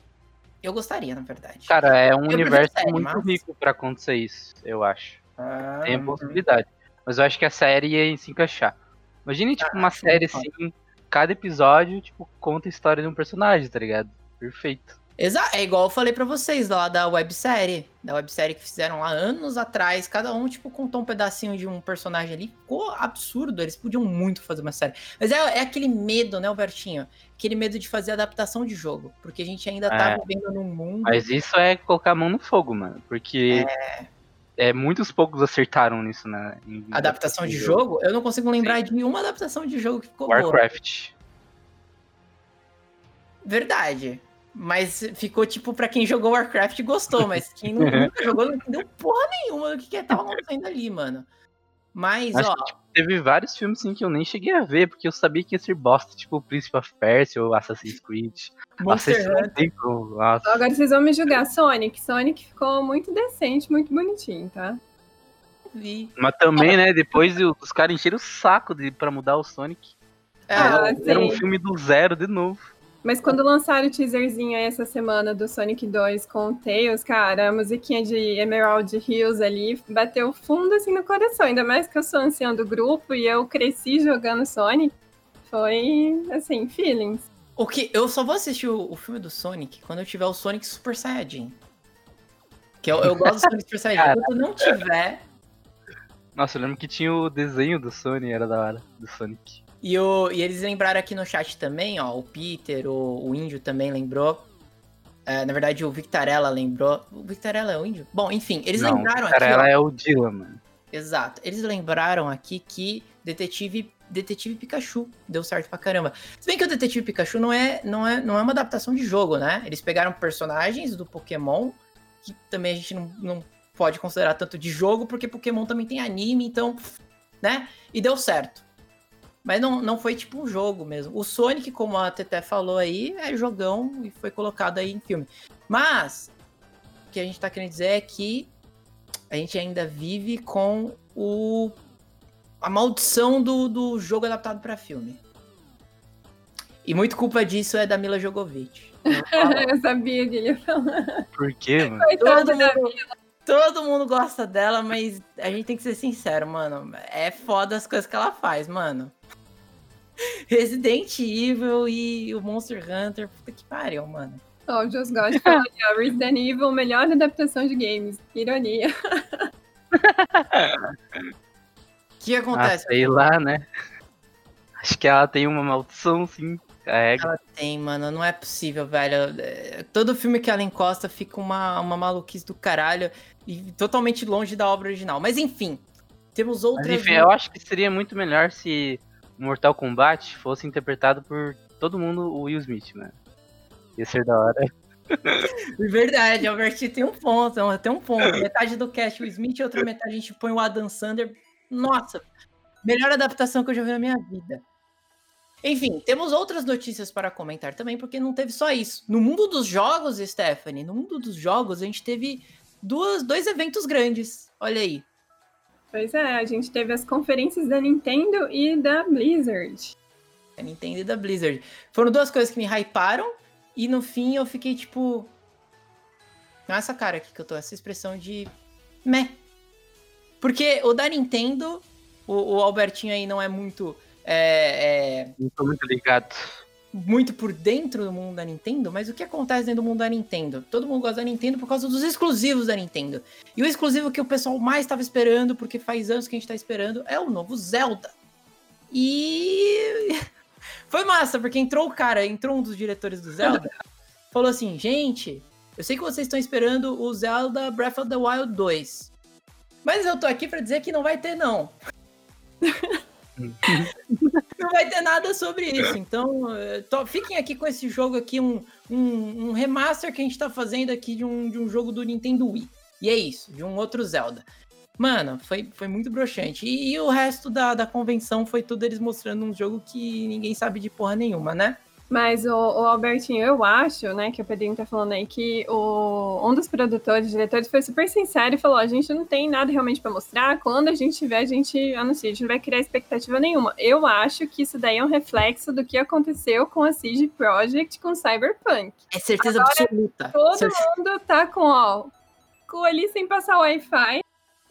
S1: Eu gostaria, na verdade.
S3: Cara, é um
S1: Eu
S3: universo
S1: série,
S3: muito
S1: mas-
S3: rico pra acontecer isso, eu acho.
S1: Ah,
S3: Tem a possibilidade. Mas eu acho que a série ia se encaixar. Imagine, tipo, uma
S1: acho
S3: série assim, cada episódio, tipo, conta a história de um personagem, tá ligado? Perfeito.
S1: Exato, é igual eu falei pra vocês lá da websérie. Da websérie que fizeram lá anos atrás. Cada um, tipo, contou um pedacinho de um personagem ali. Ficou absurdo. Eles podiam muito fazer uma série. Mas é, é aquele medo, né, Albertinho? Aquele medo de fazer adaptação de jogo. Porque a gente ainda tá
S3: É.
S1: vivendo num mundo.
S3: Mas isso é colocar a mão no fogo, mano. Porque é, muitos poucos acertaram nisso, né? em
S1: Adaptação de jogo, eu não consigo lembrar de nenhuma adaptação de jogo que ficou boa.
S3: Warcraft.
S1: Verdade. Mas ficou tipo pra quem jogou Warcraft gostou, mas quem não, nunca jogou não entendeu porra nenhuma do que, que tava acontecendo ali, mano. Mas,
S3: Acho
S1: ó,
S3: que tipo, teve vários filmes assim, que eu nem cheguei a ver, porque eu sabia que ia ser bosta, tipo Príncipe of Persia ou Assassin's Creed.
S1: Monster Hunter.
S2: Agora vocês vão me julgar. Sonic. Sonic ficou muito decente, muito bonitinho, tá?
S1: vi.
S3: Mas também, né, depois os caras encheram o saco de, pra mudar o Sonic.
S1: É,
S2: Ah,
S3: Era um
S2: sim.
S3: filme do zero de novo.
S2: Mas quando lançaram o teaserzinho aí essa semana do Sonic 2 com o Tails, cara, a musiquinha de Emerald Hills ali bateu fundo assim no coração. Ainda mais que eu sou anciã do grupo e eu cresci jogando Sonic. Foi, assim, feelings.
S1: O que eu só vou assistir o, o filme do Sonic quando eu tiver o Sonic Super Saiyajin. Que eu, eu gosto do Sonic Super Saiyajin.
S3: Cara.
S1: Quando eu não tiver,
S3: Nossa, eu lembro que tinha o desenho do Sonic, era da hora, do Sonic.
S1: E, o, e eles lembraram aqui no chat também, ó, o Peter, o, o Índio também lembrou. É, na verdade, o Victarella lembrou. O Victarella é o Índio? Bom, enfim, eles
S3: Não,
S1: lembraram
S3: cara,
S1: aqui. ó,
S3: é o Dylan, mano.
S1: Exato. Eles lembraram aqui que Detetive, Detetive Pikachu deu certo pra caramba. Se bem que o Detetive Pikachu não é, não é, não é uma adaptação de jogo, né? Eles pegaram personagens do Pokémon, que também a gente não, não pode considerar tanto de jogo, porque Pokémon também tem anime, então, né? E deu certo. Mas não, não foi tipo um jogo mesmo. O Sonic, como a Teté falou aí, é jogão e foi colocado aí em filme. Mas, o que a gente tá querendo dizer é que a gente ainda vive com o a maldição do, do jogo adaptado para filme. E muito culpa disso é da Mila Jovovich.
S2: eu sabia que ele ia falar.
S3: Por quê, mano?
S1: Todo mundo, todo mundo gosta dela, mas a gente tem que ser sincero, mano. É foda as coisas que ela faz, mano. Resident Evil e o Monster Hunter, puta que pariu, mano.
S2: Ó, o Jos God falou ali, ó, Resident Evil, melhor adaptação de games. Que ironia.
S1: O que
S3: Ah,
S1: acontece?
S3: sei lá, né? Acho que ela tem uma maldição, sim. É,
S1: Ela tem, mano, não é possível, velho. É, Todo filme que ela encosta fica uma, uma maluquice do caralho e totalmente longe da obra original. Mas enfim, temos
S3: mas
S1: outras.
S3: enfim, eu acho que seria muito melhor se Mortal Kombat fosse interpretado por todo mundo o Will Smith, mano. Ia ser da hora.
S1: Verdade, Albert tem um ponto, tem um ponto. Metade do cast o Smith e outra metade a gente põe o Adam Sander. Nossa, melhor adaptação que eu já vi na minha vida. Enfim, temos outras notícias para comentar também, porque não teve só isso. No mundo dos jogos, Stephanie, no mundo dos jogos, a gente teve duas, dois eventos grandes. Olha aí.
S2: Pois é, a gente teve as conferências da Nintendo e da Blizzard.
S1: A Nintendo e da Blizzard. Foram duas coisas que me hyparam e no fim eu fiquei tipo. Essa cara aqui que eu tô, essa expressão de. Meh. Porque o da Nintendo, o, o Albertinho aí não é muito. é, é,
S3: Não tô muito ligado.
S1: Muito por dentro do mundo da Nintendo, mas o que acontece dentro do mundo da Nintendo? Todo mundo gosta da Nintendo por causa dos exclusivos da Nintendo. E o exclusivo que o pessoal mais estava esperando, porque faz anos que a gente tá esperando, é o novo Zelda. E foi massa, porque entrou o cara, entrou um dos diretores do Zelda, falou assim: gente, eu sei que vocês estão esperando o Zelda Breath of the Wild 2. Mas eu tô aqui pra dizer que não vai ter, não. não vai ter nada sobre isso. Então, eh, fiquem aqui com esse jogo aqui, um, um, um remaster que a gente tá fazendo aqui de um, de um jogo do Nintendo Wii. E é isso, de um outro Zelda. Mano, foi, foi muito broxante. E, e o resto da, da convenção foi tudo eles mostrando um jogo que ninguém sabe de porra nenhuma, né?
S2: Mas, o, o Albertinho, eu acho, né, que o Pedrinho tá falando aí, que o, um dos produtores, diretores, foi super sincero e falou: a gente não tem nada realmente pra mostrar. Quando a gente tiver, a gente anuncia, a gente não vai criar expectativa nenhuma. Eu acho que isso daí é um reflexo do que aconteceu com a Siege Project com Cyberpunk.
S1: É certeza absoluta.
S2: Todo
S1: Certeza-
S2: mundo tá com, ó, com ali sem passar Wi-Fi.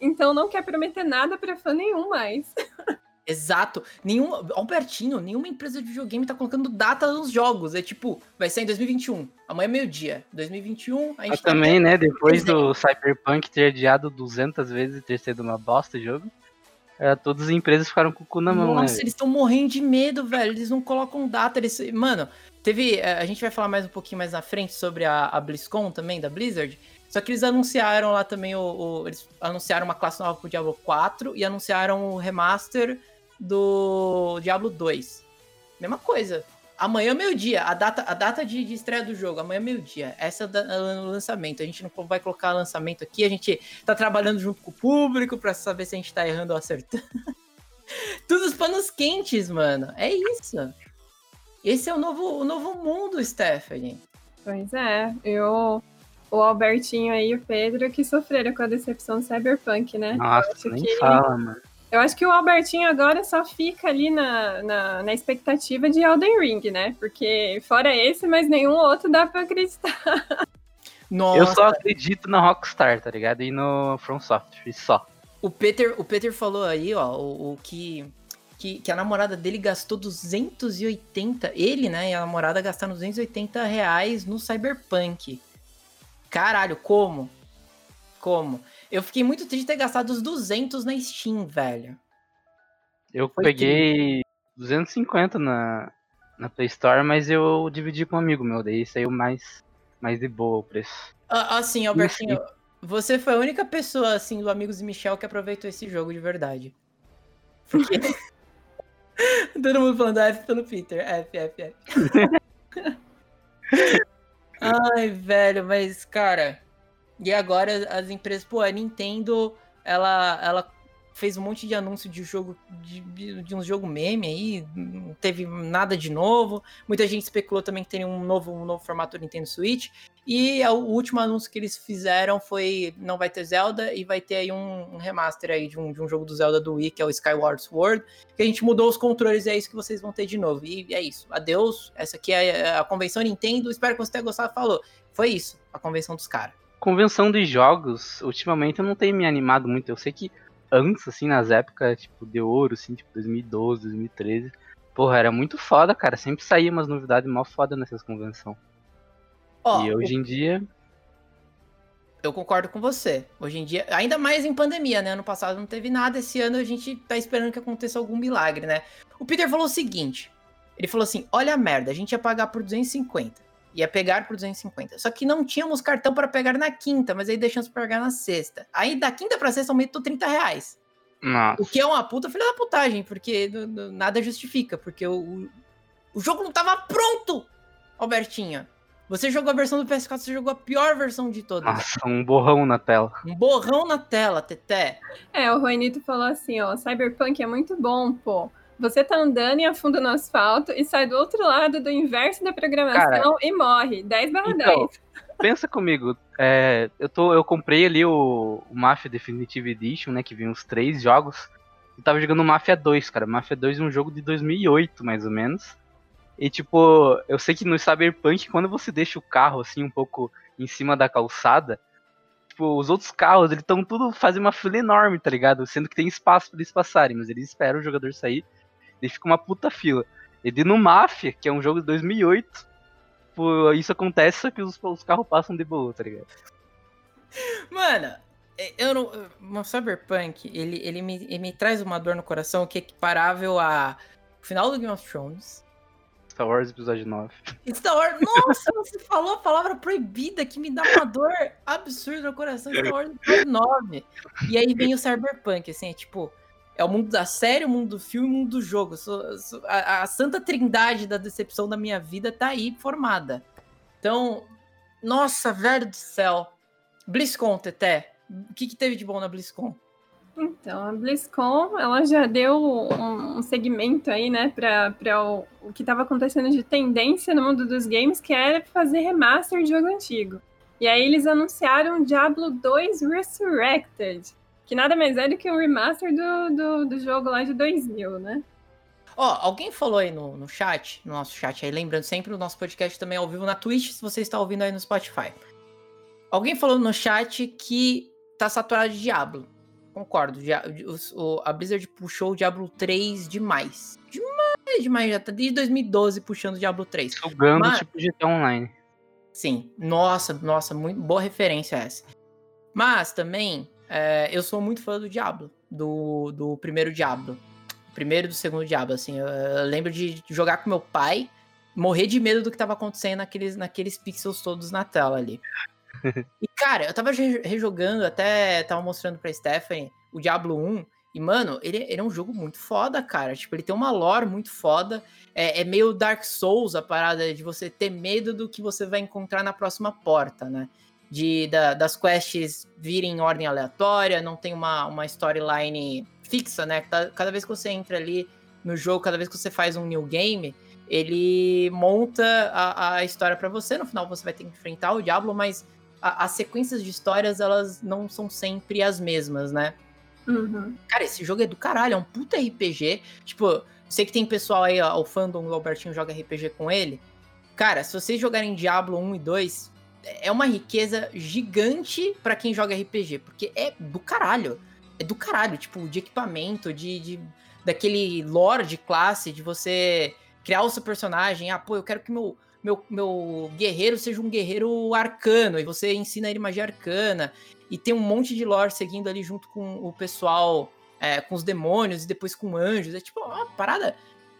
S2: Então não quer prometer nada pra fã nenhum mais.
S1: Exato. Nenhum, Albertinho, nenhuma empresa de videogame tá colocando data nos jogos. É tipo, vai ser em 2021. Amanhã é meio-dia. 2021, a gente
S3: Mas
S1: tá
S3: também, né, depois do Cyberpunk ter adiado 200 vezes e ter sido uma bosta o jogo, é, todas as empresas ficaram com o cu na mão,
S1: Nossa,
S3: né?
S1: eles estão morrendo de medo, velho. Eles não colocam data. Eles... Mano, teve. eh, A gente vai falar mais um pouquinho mais na frente sobre a, a BlizzCon também, da Blizzard. Só que eles anunciaram lá também o, o- Eles anunciaram uma classe nova pro Diablo 4 e anunciaram o remaster do Diablo 2. Mesma coisa. Amanhã é meio-dia. A data, a data de, de estreia do jogo, amanhã é meio-dia. Essa é o é o lançamento. A gente não vai colocar lançamento aqui. A gente tá trabalhando junto com o público pra saber se a gente tá errando ou acertando. Tudo os panos quentes, mano. É isso. Esse é o novo, o novo mundo, Stephanie.
S2: Pois é, eu, o Albertinho aí e o Pedro que sofreram com a decepção do Cyberpunk, né?
S3: Nossa, nem
S2: que-
S3: fala, mano.
S2: Eu acho que o Albertinho agora só fica ali na, na, na expectativa de Elden Ring, né? Porque fora esse, mas nenhum outro dá pra acreditar.
S1: Nossa,
S3: Eu só acredito na Rockstar, tá ligado? E no From Software, só.
S1: o, Peter, o Peter falou aí, ó, o, o que, que, que a namorada dele gastou 280. Ele, né? E a namorada gastaram 280 reais no Cyberpunk. Caralho, como? Como? Eu fiquei muito triste de ter gastado os 200 na Steam, velho.
S3: Eu
S1: Foi
S3: peguei 250 na, na Play Store, mas eu dividi com um amigo meu, daí saiu mais, mais de boa o preço.
S1: Ah, Assim, Albertinho, você foi a única pessoa, assim, do Amigos e Michel que aproveitou esse jogo de verdade. Porque... Todo mundo falando F pelo Peter. F, F, F. Ai, velho, mas, cara... E agora as empresas... Pô, a Nintendo, ela, ela fez um monte de anúncio de jogo... De, de, um jogo meme aí. Não teve nada de novo. Muita gente especulou também que teria um novo, um novo formato do Nintendo Switch. E o último anúncio que eles fizeram foi não vai ter Zelda e vai ter aí um, um remaster aí de um, de um jogo do Zelda do Wii, que é o Skyward Sword, que a gente mudou os controles e é isso que vocês vão ter de novo. E é isso. Adeus. Essa aqui é a convenção Nintendo. Espero que você tenha gostado. Falou. Foi isso, a convenção dos caras.
S3: Convenção de jogos, ultimamente eu não tenho me animado muito. Eu sei que antes, assim, nas épocas, tipo, de ouro, assim, tipo 2012, 2013, porra, era muito foda, cara. Sempre saía umas novidades mó foda nessas convenções.
S1: Ó,
S3: e hoje em dia,
S1: Eu concordo com você. Hoje em dia, ainda mais em pandemia, né? Ano passado não teve nada, esse ano a gente tá esperando que aconteça algum milagre, né? O Peter falou o seguinte: ele falou assim: olha a merda, a gente ia pagar por 250. Ia pegar por 250. Só que não tínhamos cartão para pegar na quinta, mas aí deixamos pra pegar na sexta. Aí da quinta pra sexta aumentou 30 reais.
S3: nossa,
S1: O que é uma puta filha da putagem, porque nada justifica, porque o, o, o jogo não tava pronto, Albertinha. Você jogou a versão do PS4, você jogou a pior versão de todas.
S3: nossa, um borrão na tela.
S1: Um borrão na tela, Teté.
S2: É, o Roinito falou assim, ó, Cyberpunk é muito bom, pô. Você tá andando e afunda no asfalto e sai do outro lado do inverso da programação e morre. 10 barra 10.
S3: Então, pensa comigo, é, eu, tô, eu comprei ali o, o Mafia Definitive Edition, né, que vem os três jogos, e tava jogando Mafia 2, cara. Mafia 2 é um jogo de 2008, mais ou menos. E, tipo, eu sei que no Cyberpunk, quando você deixa o carro, assim, um pouco em cima da calçada, tipo, os outros carros, eles estão tudo fazendo uma fila enorme, tá ligado? Sendo que tem espaço pra eles passarem, mas eles esperam o jogador sair, e fica uma puta fila. E de no Mafia, que é um jogo de 2008, tipo, isso acontece, só que os, os carros passam de boa, tá ligado?
S1: Mano, eu não. O Cyberpunk, ele, ele, me, ele me traz uma dor no coração que é equiparável a final do Game of Thrones.
S3: Star Wars Episódio 9.
S1: E Star Wars. Nossa, você falou a palavra proibida que me dá uma dor absurda no coração. Star Wars Episódio 9. E aí vem o Cyberpunk, assim, é tipo. É o mundo da série, o mundo do filme o mundo do jogo. Sou- sou- a, a santa trindade da decepção da minha vida tá aí formada. Então, nossa, velho do céu. BlizzCon, Teté. O que, que teve de bom na BlizzCon?
S2: Então, a BlizzCon, ela já deu um, um segmento aí, né, para o, o que estava acontecendo de tendência no mundo dos games, que era fazer remaster de jogo antigo. E aí eles anunciaram Diablo 2 Resurrected, que nada mais é do que um remaster do, do, do jogo lá de 2000, né?
S1: Ó, alguém falou aí no, no chat, no nosso chat aí, lembrando sempre o nosso podcast também é ao vivo na Twitch, se você está ouvindo aí no Spotify. Alguém falou no chat que tá saturado de Diablo. concordo. o, a Blizzard puxou o Diablo 3 demais. Demais, demais. Já tá desde 2012 puxando o Diablo 3.
S3: Sugando Mas, tipo GTA Online.
S1: Sim. Nossa, nossa, muito boa referência essa. Mas também, é, eu sou muito fã do Diablo. Do, do primeiro Diablo. Primeiro e do segundo Diablo, assim. Eu, eu lembro de jogar com meu pai, morrer de medo do que tava acontecendo naqueles, naqueles pixels todos na tela ali. e, cara, eu tava rejogando, até tava mostrando pra Stephanie o Diablo 1. E, mano, ele, ele, é um jogo muito foda, cara. Tipo, ele tem uma lore muito foda. É, é, meio Dark Souls a parada de você ter medo do que você vai encontrar na próxima porta, né? De, da, das quests virem em ordem aleatória, não tem uma, uma storyline fixa, né? Cada vez que você entra ali no jogo, cada vez que você faz um new game, ele monta a, a história para você. No final você vai ter que enfrentar o Diablo, mas a, as sequências de histórias, elas não são sempre as mesmas, né?
S2: Uhum.
S1: Cara, esse jogo é do caralho, é um puta RPG. Tipo, sei que tem pessoal aí, ó, o fandom do Albertinho joga RPG com ele. Cara, se vocês jogarem Diablo 1 e 2, é uma riqueza gigante para quem joga RPG, porque é do caralho. É do caralho, tipo, de equipamento, de, de daquele lore de classe, de você criar o seu personagem. Ah, pô, eu quero que meu meu, meu guerreiro seja um guerreiro arcano, e você ensina ele magia arcana, e tem um monte de lore seguindo ali junto com o pessoal, é, com os demônios, e depois com anjos, é tipo uma parada,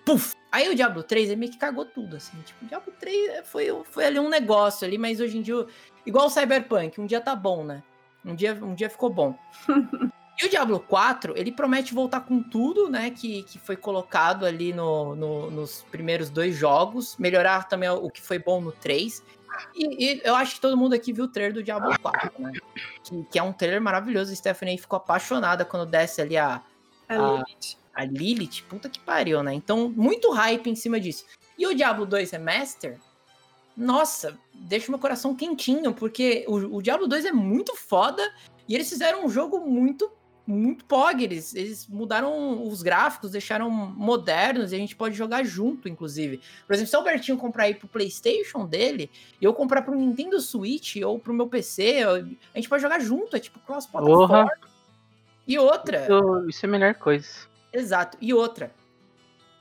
S1: puf! Aí o Diablo 3, ele meio que cagou tudo, assim, tipo, o Diablo 3 foi, foi ali um negócio ali, mas hoje em dia, igual o Cyberpunk, um dia tá bom, né? Um dia, um dia ficou bom. E o Diablo 4, ele promete voltar com tudo, né, que, que foi colocado ali no, no, nos primeiros dois jogos, melhorar também o que foi bom no 3. E, e, eu acho que todo mundo aqui viu o trailer do Diablo 4, né? Que, que é um trailer maravilhoso. A Stephanie ficou apaixonada quando desce ali a,
S2: a, a, Lilith.
S1: A Lilith. Puta que pariu, né? Então, muito hype em cima disso. E o Diablo 2 Remaster, nossa, deixa meu coração quentinho, porque o, o Diablo 2 é muito foda e eles fizeram um jogo muito muito POG. Eles, eles mudaram os gráficos, deixaram modernos e a gente pode jogar junto, inclusive. Por exemplo, se o Albertinho comprar aí pro PlayStation dele e eu comprar pro Nintendo Switch ou pro meu PC, a gente pode jogar junto, é tipo cross-plataforma. E outra.
S3: Isso, isso é a melhor coisa.
S1: Exato. E outra.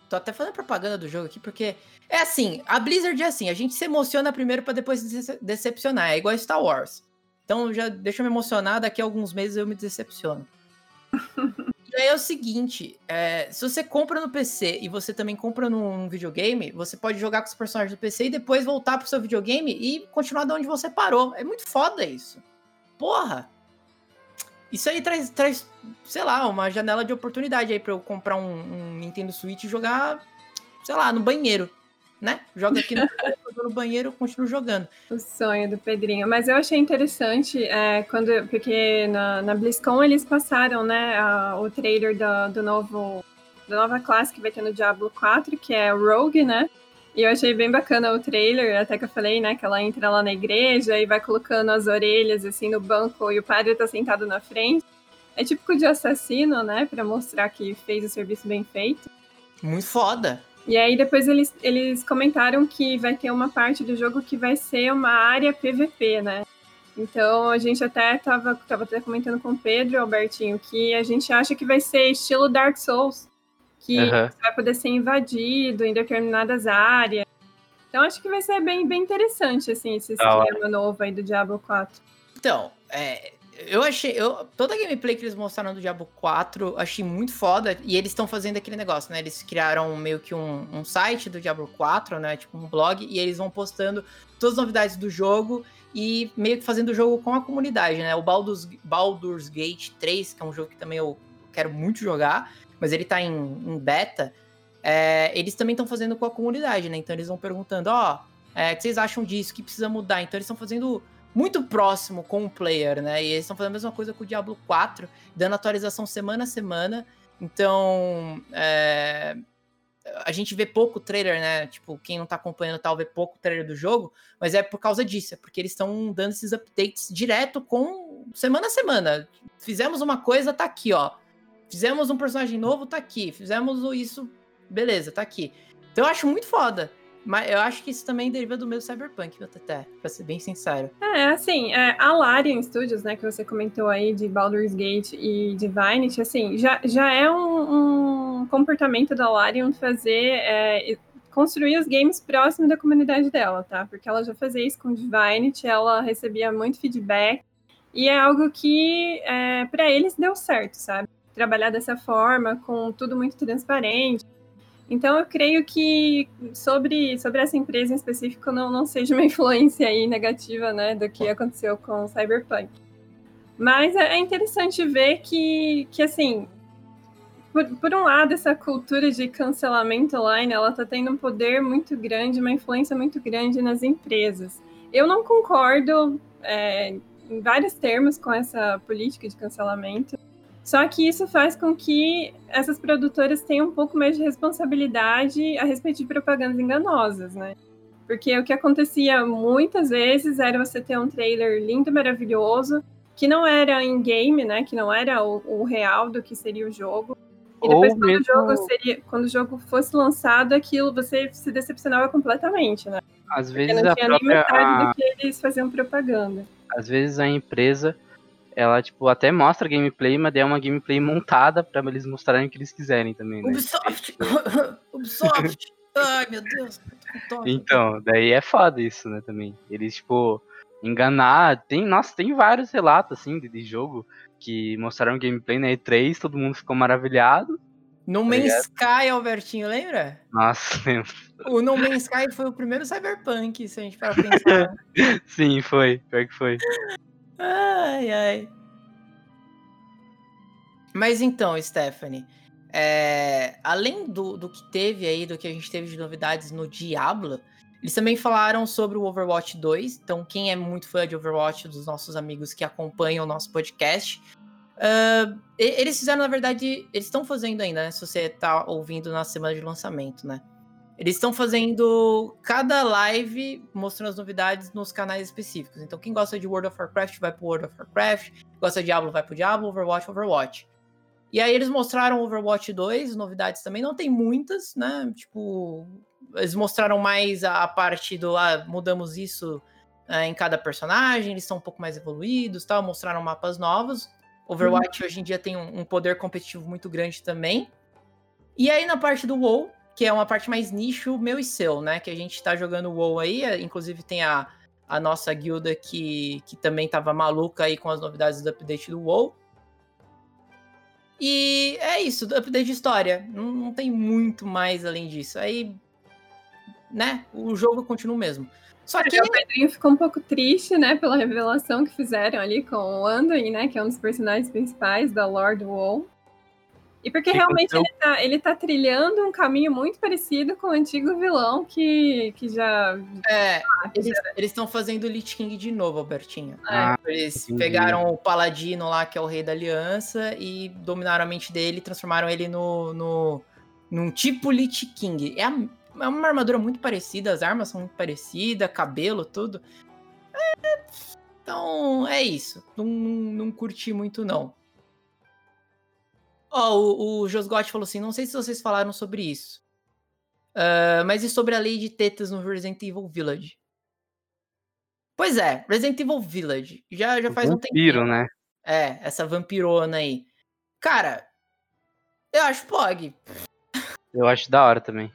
S1: Tô até fazendo propaganda do jogo aqui, porque é assim, a Blizzard é assim, a gente se emociona primeiro para depois se decepcionar, é igual Star Wars. Então já deixa eu me emocionar, daqui a alguns meses eu me decepciono. E aí é o seguinte, é, se você compra no PC e você também compra num videogame, você pode jogar com os personagens do PC e depois voltar pro seu videogame e continuar de onde você parou. É muito foda isso. Porra! Isso aí traz, traz sei lá, uma janela de oportunidade aí pra eu comprar um, um Nintendo Switch e jogar, sei lá, no banheiro né? Joga aqui no, no banheiro, continuo jogando.
S2: O sonho do Pedrinho. Mas eu achei interessante, é, quando, porque na, na BlizzCon eles passaram, né, a, o trailer do, do novo, da nova classe que vai ter no Diablo 4, que é Rogue, né? E eu achei bem bacana o trailer, até que eu falei, né, que ela entra lá na igreja e vai colocando as orelhas, assim, no banco e o padre tá sentado na frente. É típico de assassino, né, para mostrar que fez o serviço bem feito.
S1: Muito foda.
S2: E aí depois eles, eles comentaram que vai ter uma parte do jogo que vai ser uma área PVP, né? Então a gente até tava, tava até comentando com o Pedro Albertinho que a gente acha que vai ser estilo Dark Souls, que uhum. vai poder ser invadido em determinadas áreas. Então acho que vai ser bem, bem interessante assim, esse ah, sistema novo aí do Diablo 4.
S1: Então, é, eu achei. Eu, toda a gameplay que eles mostraram do Diablo 4, achei muito foda. E eles estão fazendo aquele negócio, né? Eles criaram meio que um, um, site do Diablo 4, né? Tipo um blog, e eles vão postando todas as novidades do jogo e meio que fazendo o jogo com a comunidade, né? O Baldur's, Baldur's Gate 3, que é um jogo que também eu quero muito jogar, mas ele tá em, em beta. É, eles também estão fazendo com a comunidade, né? Então eles vão perguntando, ó, oh, é, o que vocês acham disso? O que precisa mudar? Então eles estão fazendo muito próximo com o player, né? E eles estão fazendo a mesma coisa com o Diablo 4, dando atualização semana a semana. Então, é, a gente vê pouco trailer, né? Tipo, quem não tá acompanhando tal vê pouco trailer do jogo, mas é por causa disso, é porque eles estão dando esses updates direto com semana a semana. Fizemos uma coisa, tá aqui, ó. Fizemos um personagem novo, tá aqui. Fizemos isso, beleza, tá aqui. Então eu acho muito foda. Mas eu acho que isso também deriva do meu Cyberpunk, até, pra ser bem sincero.
S2: É, assim, é, a Larian Studios, né, que você comentou aí de Baldur's Gate e Divinity, assim, já, já é um, um comportamento da Larian fazer, é, construir os games próximo da comunidade dela, tá? Porque ela já fazia isso com Divinity, ela recebia muito feedback, e é algo que, é, para eles, deu certo, sabe? Trabalhar dessa forma, com tudo muito transparente, então, eu creio que sobre, sobre essa empresa em específico não, não seja uma influência aí negativa né, do que aconteceu com o Cyberpunk. Mas é, é interessante ver que, que assim, por, por um lado, essa cultura de cancelamento online, ela está tendo um poder muito grande, uma influência muito grande nas empresas. Eu não concordo é, em vários termos com essa política de cancelamento, só que isso faz com que essas produtoras tenham um pouco mais de responsabilidade a respeito de propagandas enganosas, né? Porque o que acontecia muitas vezes era você ter um trailer lindo, maravilhoso, que não era em game, né? Que não era o, o real do que seria o jogo. E depois, quando, mesmo... o jogo seria, quando o jogo fosse lançado, aquilo você se decepcionava completamente, né?
S3: Às Porque vezes não tinha própria... nem
S2: metade do que eles faziam propaganda.
S3: Às vezes a empresa ela, tipo, até mostra gameplay, mas é uma gameplay montada pra eles mostrarem o que eles quiserem também, né?
S1: Ubisoft! Ubisoft! Ai, meu Deus!
S3: Então, daí é foda isso, né, também. Eles, tipo, enganar. Tem, nossa, tem vários relatos, assim, de, de jogo que mostraram gameplay na E3, todo mundo ficou maravilhado.
S1: No tá Man's Sky, Albertinho, lembra?
S3: Nossa, lembro.
S1: O No Man's Sky foi o primeiro Cyberpunk, se a gente parar pensar.
S3: Sim, foi. Pior que foi.
S1: Ai, ai. Mas então, Stephanie, é, além do, do que teve aí, do que a gente teve de novidades no Diablo, eles também falaram sobre o Overwatch 2. Então, quem é muito fã de Overwatch, dos nossos amigos que acompanham o nosso podcast, uh, eles fizeram, na verdade, eles estão fazendo ainda, né? Se você está ouvindo na semana de lançamento, né? Eles estão fazendo cada live mostrando as novidades nos canais específicos. Então, quem gosta de World of Warcraft vai pro World of Warcraft, gosta de Diablo vai pro Diablo, Overwatch, Overwatch. E aí eles mostraram Overwatch 2, novidades também, não tem muitas, né? Tipo, eles mostraram mais a, a parte do ah, mudamos isso é, em cada personagem, eles são um pouco mais evoluídos, tal, mostraram mapas novos. Overwatch uhum. hoje em dia tem um, um poder competitivo muito grande também. E aí na parte do WoW, que é uma parte mais nicho meu e seu, né? Que a gente tá jogando WoW aí, é, inclusive tem a, a nossa guilda que, que também tava maluca aí com as novidades do update do WoW. E é isso, update de história. Não, não tem muito mais além disso. Aí, né, o jogo continua o mesmo.
S2: Só que... O Pedrinho ficou um pouco triste, né, pela revelação que fizeram ali com o Anduin, né, que é um dos personagens principais da Lord WoW. E porque realmente ele tá, ele tá trilhando um caminho muito parecido com o antigo vilão que, que já.
S1: É, ah, eles estão fazendo o Lich King de novo, Albertinho. É. Ah, eles pegaram o Paladino lá, que é o rei da aliança, e dominaram a mente dele, transformaram ele no, no, num tipo Lich King. É, a, é uma armadura muito parecida, as armas são muito parecidas, cabelo, tudo. É, então, é isso. Não, não, não curti muito, não. Ó, oh, o, o Josgotti falou assim: não sei se vocês falaram sobre isso. Uh, mas e sobre a lei de tetas no Resident Evil Village? Pois é, Resident Evil Village. Já, já faz
S3: Vampiro, um tempinho. né?
S1: É, essa vampirona aí. Cara, eu acho pog.
S3: Eu acho da hora também.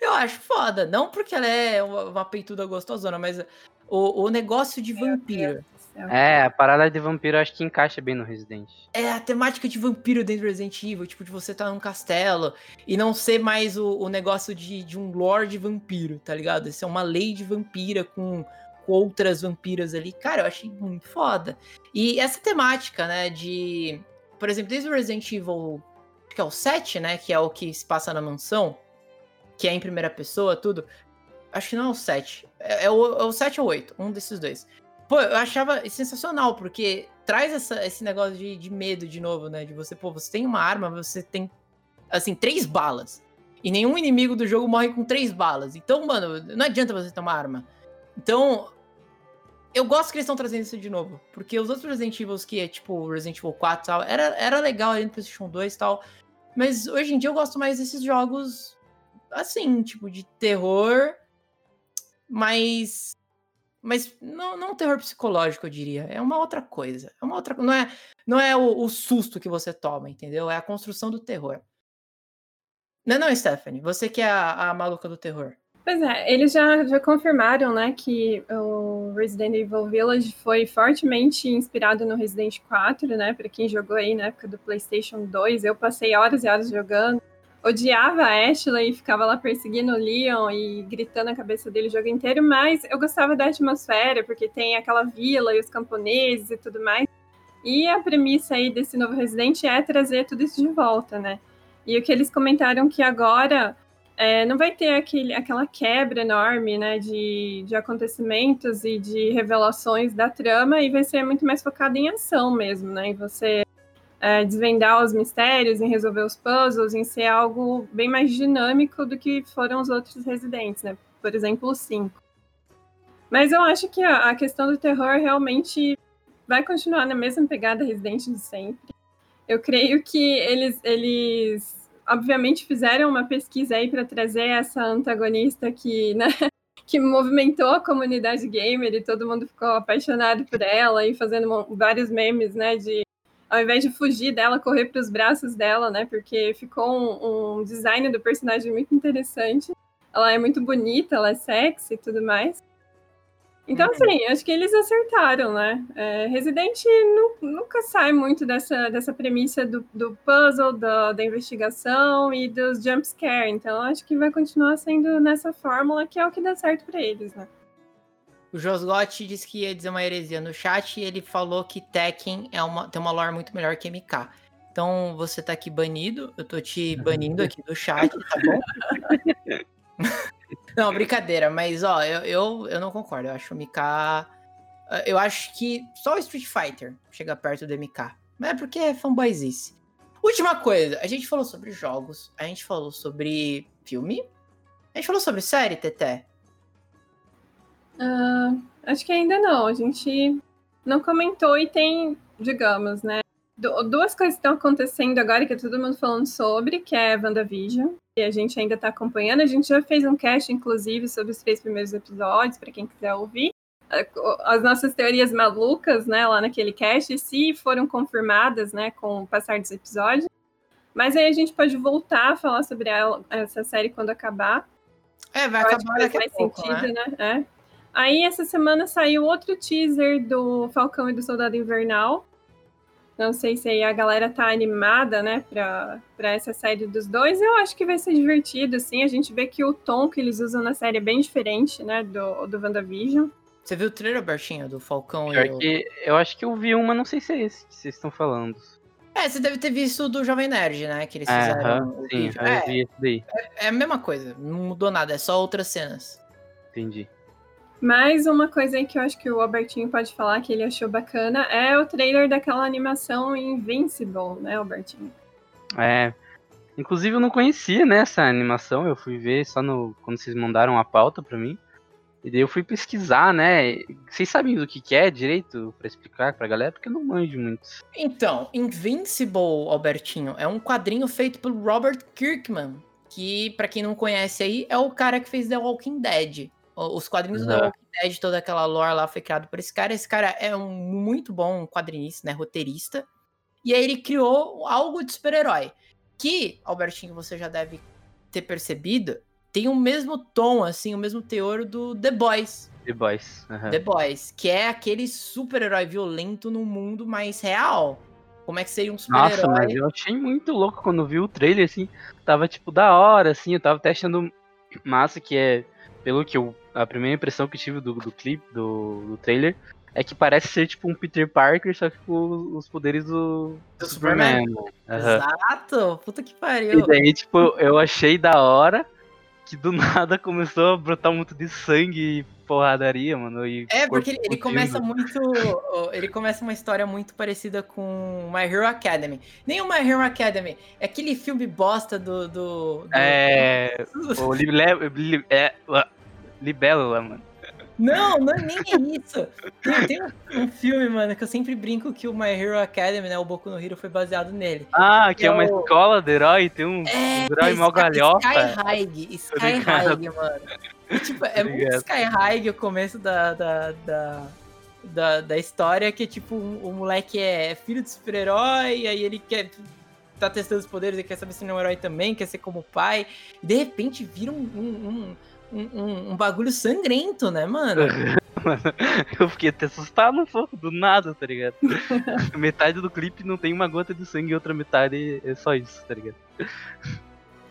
S1: Eu acho foda. Não porque ela é uma peituda gostosona, mas o, o negócio de vampiro.
S3: É, a parada de vampiro acho que encaixa bem no Resident.
S1: É, a temática de vampiro dentro do Resident Evil, tipo, de você estar tá num castelo e não ser mais o, o negócio de, de um lord vampiro, tá ligado? Isso é uma lei de vampira com, com outras vampiras ali. Cara, eu achei muito foda. E essa temática, né, de. Por exemplo, desde o Resident Evil, que é o 7, né, que é o que se passa na mansão, que é em primeira pessoa, tudo. Acho que não é o 7. É, é, o, é o 7 ou 8, um desses dois Pô, eu achava sensacional, porque traz essa, esse negócio de, de medo de novo, né? De você, pô, você tem uma arma, você tem, assim, três balas. E nenhum inimigo do jogo morre com três balas. Então, mano, não adianta você uma arma. Então, eu gosto que eles estão trazendo isso de novo. Porque os outros Resident Evil, que é tipo Resident Evil 4 e tal, era, era legal ali no PlayStation 2 e tal. Mas hoje em dia eu gosto mais desses jogos assim, tipo, de terror mas mas não, não um terror psicológico, eu diria. É uma outra coisa. É uma outra, não é, não é o, o susto que você toma, entendeu? É a construção do terror. Não, é não, Stephanie, você que é a, a maluca do terror.
S2: Pois é, eles já, já confirmaram, né, que o Resident Evil Village foi fortemente inspirado no Resident 4, né, para quem jogou aí na época do PlayStation 2, eu passei horas e horas jogando, odiava a Ashley e ficava lá perseguindo o Leon e gritando a cabeça dele o jogo inteiro, mas eu gostava da atmosfera, porque tem aquela vila e os camponeses e tudo mais, e a premissa aí desse novo Resident é trazer tudo isso de volta, né, e o que eles comentaram que agora é, não vai ter aquele, aquela quebra enorme né, de, de acontecimentos e de revelações da trama, e vai ser muito mais focado em ação mesmo, né? Em você é, desvendar os mistérios, em resolver os puzzles, em ser algo bem mais dinâmico do que foram os outros residentes, né? Por exemplo, o 5. Mas eu acho que a, a questão do terror realmente vai continuar na mesma pegada Resident de sempre. Eu creio que eles, eles obviamente fizeram uma pesquisa aí para trazer essa antagonista que, né, que movimentou a comunidade gamer e todo mundo ficou apaixonado por ela e fazendo vários memes, né, de ao invés de fugir dela, correr para os braços dela, né, porque ficou um, um design do personagem muito interessante. Ela é muito bonita, ela é sexy e tudo mais. Então, uhum. assim, acho que eles acertaram, né? É, Resident nunca sai muito dessa, dessa premissa do, do puzzle, do, da investigação e dos jumpscare. Então, acho que vai continuar sendo nessa fórmula que é o que dá certo para eles, né?
S1: O Josgotti disse que ia dizer uma heresia no chat e ele falou que Tekken é uma, tem uma lore muito melhor que MK. Então, você tá aqui banido, eu tô te banindo aqui do chat, tá bom? Não, brincadeira, mas ó, eu, eu, eu não concordo. Eu acho o MK. Eu acho que só o Street Fighter chega perto do MK. Mas é porque é fanboyzice. Última coisa, a gente falou sobre jogos, a gente falou sobre filme, a gente falou sobre série, Teté.
S2: Uh, acho que ainda não. A gente não comentou e tem, digamos, né? duas coisas estão acontecendo agora que é todo mundo falando sobre, que é WandaVision, que a gente ainda está acompanhando. A gente já fez um cast, inclusive, sobre os três primeiros episódios, para quem quiser ouvir. As nossas teorias malucas, né, lá naquele cast, se foram confirmadas, né, com o passar dos episódios. Mas aí a gente pode voltar a falar sobre ela, essa série quando acabar.
S1: É, vai acabar daqui a pouco, sentido,
S2: né? né? É. Aí essa semana saiu outro teaser do Falcão e do Soldado Invernal, não sei se aí a galera tá animada, né, pra, pra essa série dos dois. Eu acho que vai ser divertido, assim. A gente vê que o tom que eles usam na série é bem diferente, né, do, do WandaVision.
S1: Você viu o trailer, Bertinho, do Falcão
S3: Pior e o... que eu acho que eu vi uma, não sei se é esse que vocês estão falando.
S1: É, você deve ter visto do Jovem Nerd, né? Que eles fizeram.
S3: -huh, sim, eu é, vi esse daí.
S1: É, é, a mesma coisa, não mudou nada, é só outras cenas.
S3: Entendi.
S2: Mais uma coisa aí que eu acho que o Albertinho pode falar que ele achou bacana é o trailer daquela animação Invincible, né, Albertinho?
S3: É. Inclusive eu não conhecia né, essa animação, eu fui ver só no quando vocês mandaram a pauta para mim. E daí eu fui pesquisar, né? Vocês sabem do que, que é direito para explicar pra galera? Porque eu não manjo muito.
S1: Então, Invincible, Albertinho, é um quadrinho feito pelo Robert Kirkman, que para quem não conhece aí é o cara que fez The Walking Dead. Os quadrinhos uhum. do Walking Dead, toda aquela lore lá foi criado por esse cara. Esse cara é um muito bom quadrinista, né? Roteirista. E aí ele criou algo de super-herói. Que, Albertinho, você já deve ter percebido, tem o mesmo tom, assim, o mesmo teor do The Boys.
S3: The Boys.
S1: Uhum. The Boys, que é aquele super-herói violento no mundo mais real. Como é que seria um super-herói? Nossa,
S3: mas eu achei muito louco quando vi o trailer, assim. Tava, tipo, da hora, assim. Eu tava testando massa, que é, pelo que eu a primeira impressão que tive do, do clipe, do, do trailer, é que parece ser tipo um Peter Parker, só que com os poderes do,
S1: do Superman. Superman. Uhum. Exato! Puta que pariu!
S3: E daí, tipo, eu achei da hora que do nada começou a brotar muito de sangue e porradaria, mano. E
S1: é, porque ele, ele, começa muito. Ele começa uma história muito parecida com My Hero Academy. Nem o My Hero Academy. É aquele filme bosta do. do, do...
S3: É. o Libre. É, Libélula, mano.
S1: Não, não é nem isso. Tem, tem um, um filme, mano, que eu sempre brinco que o My Hero Academy, né? O Boku no Hero foi baseado nele.
S3: Ah, que
S1: Que
S3: é
S1: é
S3: uma
S1: o-
S3: escola do herói, tem um,
S1: É,
S3: um herói mal galhofa.
S1: Sky High, Sky. High, mano. E, tipo, é muito. Sky High o começo da, da, da, da, da história, que, tipo, o moleque é filho de super-herói, e aí ele quer... Tá testando os poderes, ele quer saber se ele é um herói também, quer ser como pai. E, de repente, vira um, um, um, um, um bagulho sangrento, né, mano?
S3: Eu fiquei até assustado um pouco, do nada, tá ligado? metade do clipe não tem uma gota de sangue e outra metade é só isso, tá ligado?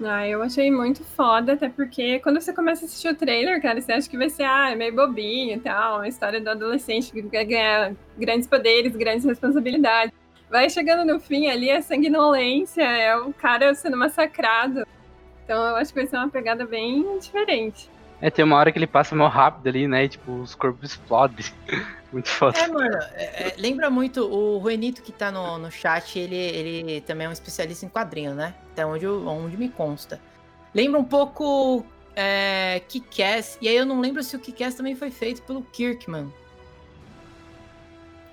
S2: Ah, eu achei muito foda, até porque quando você começa a assistir o trailer, cara, você acha que vai ser, ah, é meio bobinho e tal, uma história do adolescente que quer ganhar grandes poderes, grandes responsabilidades. Vai chegando no fim ali, é sanguinolência, é o cara sendo massacrado. Então eu acho que vai ser uma pegada bem diferente.
S3: É, tem uma hora que ele passa mal rápido ali, né? E tipo, os corpos explodem. Muito foda.
S1: É, mano, é- é, lembra muito o Ruenito que tá no, no chat, ele, ele também é um especialista em quadrinho, né? Até onde, eu- onde me consta. Lembra um pouco é, Kick-Ass, e aí eu não lembro se o Kick-Ass também foi feito pelo Kirkman.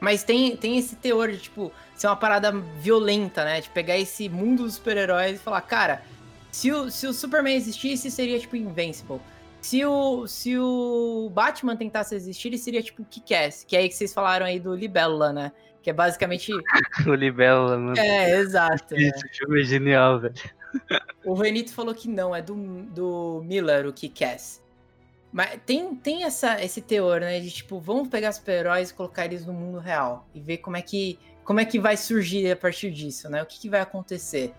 S1: Mas tem, tem esse teor de, tipo, ser uma parada violenta, né? De pegar esse mundo dos super-heróis e falar, cara, se o, se o Superman existisse, seria, tipo, Invincible. Se o, se o Batman tentasse existir, ele seria tipo Kick-Ass, que é aí que vocês falaram aí do Libélula, né? Que é basicamente.
S3: O Libélula, mano.
S1: É, exato. né?
S3: Esse filme é genial, velho.
S1: O Renito falou que não, é do, do Miller, o Kick-Ass. Mas tem, tem essa, esse teor, né? De tipo, vamos pegar super-heróis e colocar eles no mundo real. E ver como é que, como é que vai surgir a partir disso, né? O que, que vai acontecer.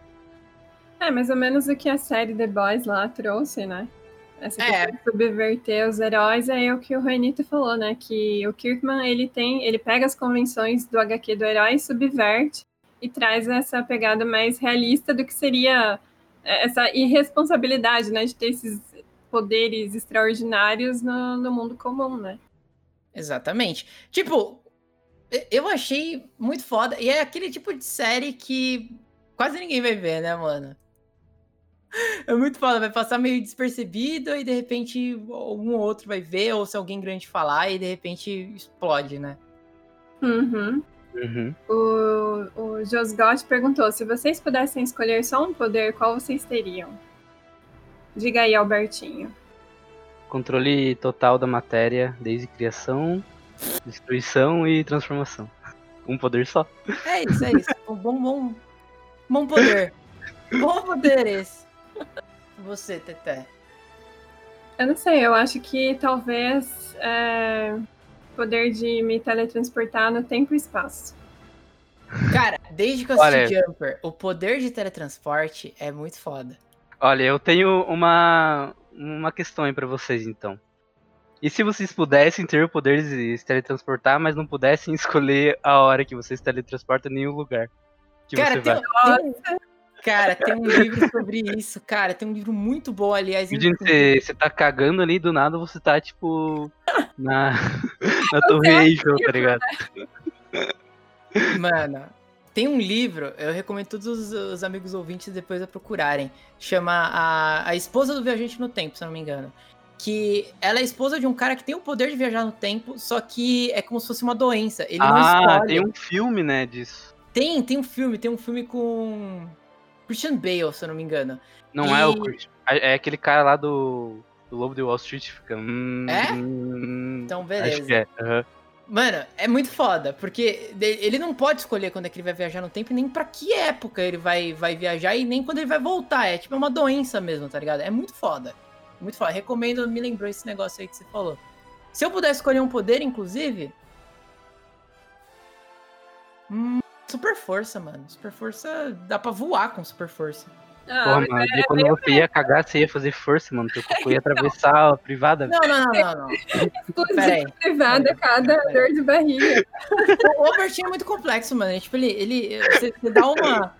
S2: É, mais ou menos o que a série The Boys lá trouxe, né? Essa
S1: É.
S2: questão de subverter os heróis é o que o Renito falou, né? Que o Kirkman, ele tem, ele pega as convenções do HQ do herói, subverte e traz essa pegada mais realista do que seria é, essa irresponsabilidade, né? De ter esses poderes extraordinários no, no mundo comum, né?
S1: Exatamente. Tipo, eu achei muito foda. E é aquele tipo de série que quase ninguém vai ver, né, mano? É muito foda, vai passar meio despercebido e de repente algum outro vai ver, ou se alguém grande falar e de repente explode, né?
S2: Uhum.
S3: Uhum.
S2: O, o Josgot perguntou: se vocês pudessem escolher só um poder, qual vocês teriam? Diga aí, Albertinho.
S3: Controle total da matéria, desde criação, destruição e transformação. Um poder só.
S1: É isso, é isso. Um bom, bom, bom poder. Bom poder esse. Você, Teté.
S2: Eu não sei, eu acho que talvez é, poder de me teletransportar no tempo e espaço.
S1: Cara, desde que eu assisti
S3: Olha-
S1: Jumper, o poder de teletransporte é muito foda.
S3: Olha, eu tenho uma, uma questão aí pra vocês, então. E se vocês pudessem ter o poder de se teletransportar, mas não pudessem escolher a hora que vocês se teletransportam em nenhum lugar que
S1: Cara,
S3: você
S1: tem,
S3: vai?
S1: tem cara, tem um livro sobre isso, cara. Tem um livro muito bom, aliás.
S3: Imagina você, você tá cagando ali do nada você tá, tipo, na, na Torre Eiffel, tá ligado?
S1: Mano, tem um livro, eu recomendo todos os, os amigos ouvintes depois a procurarem. Chama a, a Esposa do Viajante no Tempo, se eu não me engano. Que ela é esposa de um cara que tem o poder de viajar no tempo, só que é como se fosse uma doença. Ele não
S3: Ah,
S1: escolhe.
S3: tem um filme, né, disso.
S1: Tem, tem um filme, tem um filme com Christian Bale, se eu não me engano.
S3: Não é o
S1: E-
S3: Christian. É é aquele cara lá do, do Lobo de Wall Street, fica... hum,
S1: É?
S3: hum,
S1: Então, beleza.
S3: É. aham.
S1: Mano, é muito foda, porque ele não pode escolher quando é que ele vai viajar no tempo, e nem pra que época ele vai, vai viajar, e nem quando ele vai voltar. É tipo uma doença mesmo, tá ligado? É muito foda. Muito foda. Recomendo, me lembrou esse negócio aí que você falou. Se eu pudesse escolher um poder, inclusive. Hum, super força, mano. Super força. Dá pra voar com super força.
S2: Ah,
S3: Porra,
S2: mas
S3: mano, e quando você ia cagar, você ia fazer força, mano. Teu cocô ia atravessar a privada.
S1: Não, não, não, não, não.
S2: explosão
S1: Peraí.
S2: privada cada dor de barriga.
S1: O Albertinho é muito complexo, mano. Tipo, ele. ele você, você dá uma.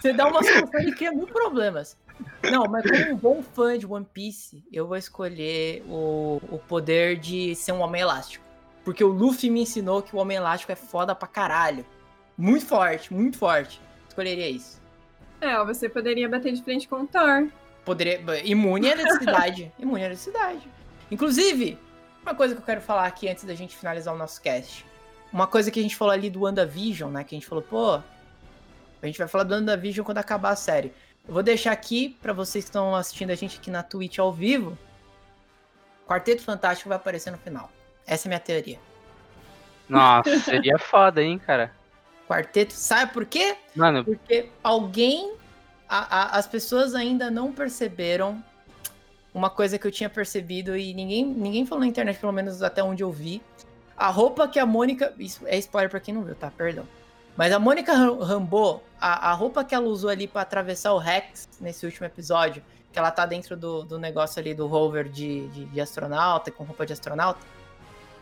S1: Você dá uma solução e cria mil problemas. Não, mas como um bom fã de One Piece, eu vou escolher o, o poder de ser um homem elástico. Porque o Luffy me ensinou que o homem elástico é foda pra caralho. Muito forte, muito forte. Escolheria isso.
S2: É, você poderia bater de frente com o Thor.
S1: Poderia. Imune à eletricidade. imune à eletricidade. Inclusive, Uma coisa que eu quero falar aqui antes da gente finalizar o nosso cast. Uma coisa que a gente falou ali do WandaVision, né? Que a gente falou, pô, a gente vai falar do WandaVision quando acabar a série. Eu vou deixar aqui para vocês que estão assistindo a gente aqui na Twitch ao vivo. Quarteto Fantástico vai aparecer no final. Essa é a minha teoria.
S3: Nossa, seria foda, hein, cara?
S1: Quarteto, sabe por quê?
S3: Mano,
S1: Porque alguém. a- a- as pessoas ainda não perceberam uma coisa que eu tinha percebido e ninguém, ninguém falou na internet, pelo menos até onde eu vi. A roupa que a Mônica. Isso é spoiler pra quem não viu, tá? Perdão. Mas a Mônica Ram- Rambeau, a, a roupa que ela usou ali pra atravessar o Rex nesse último episódio, que ela tá dentro do, do negócio ali do rover de, de, de astronauta, com roupa de astronauta.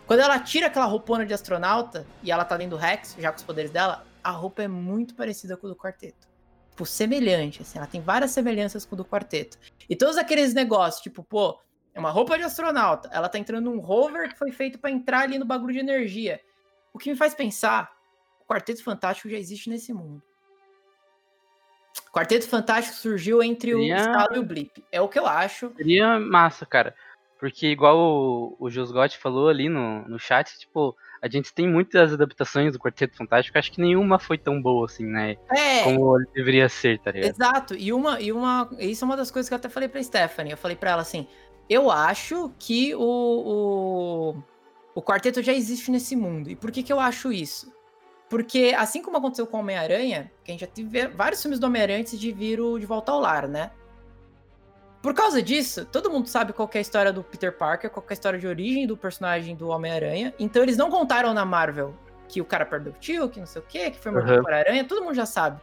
S1: Quando ela tira aquela roupona de astronauta e ela tá dentro do Rex, já com os poderes dela, a roupa é muito parecida com o do quarteto. Tipo, semelhante, assim, ela tem várias semelhanças com o do quarteto. E todos aqueles negócios, tipo, pô, é uma roupa de astronauta, ela tá entrando num rover que foi feito pra entrar ali no bagulho de energia. O que me faz pensar, o Quarteto Fantástico já existe nesse mundo. O Quarteto Fantástico surgiu entre o
S3: Seria-
S1: Estalo e o Blip. É o que eu acho.
S3: seria massa, cara. Porque igual o, o Josgotti falou ali no, no chat, tipo, a gente tem muitas adaptações do Quarteto Fantástico, acho que nenhuma foi tão boa assim, né?
S1: É,
S3: Como deveria ser, tá ligado?
S1: Exato, e uma, e uma. Isso é uma das coisas que eu até falei pra Stephanie. Eu falei pra ela assim: eu acho que o, o, o quarteto já existe nesse mundo. E por que, que eu acho isso? Porque, assim como aconteceu com o Homem-Aranha, que a gente já teve vários filmes do Homem-Aranha antes de vir o De Volta ao Lar, né? Por causa disso, todo mundo sabe qual é a história do Peter Parker, qual que é a história de origem do personagem do Homem-Aranha. Então eles não contaram na Marvel que o cara perdeu o tio, que não sei o quê, que foi mordido
S3: Uhum.
S1: por aranha, todo mundo já sabe.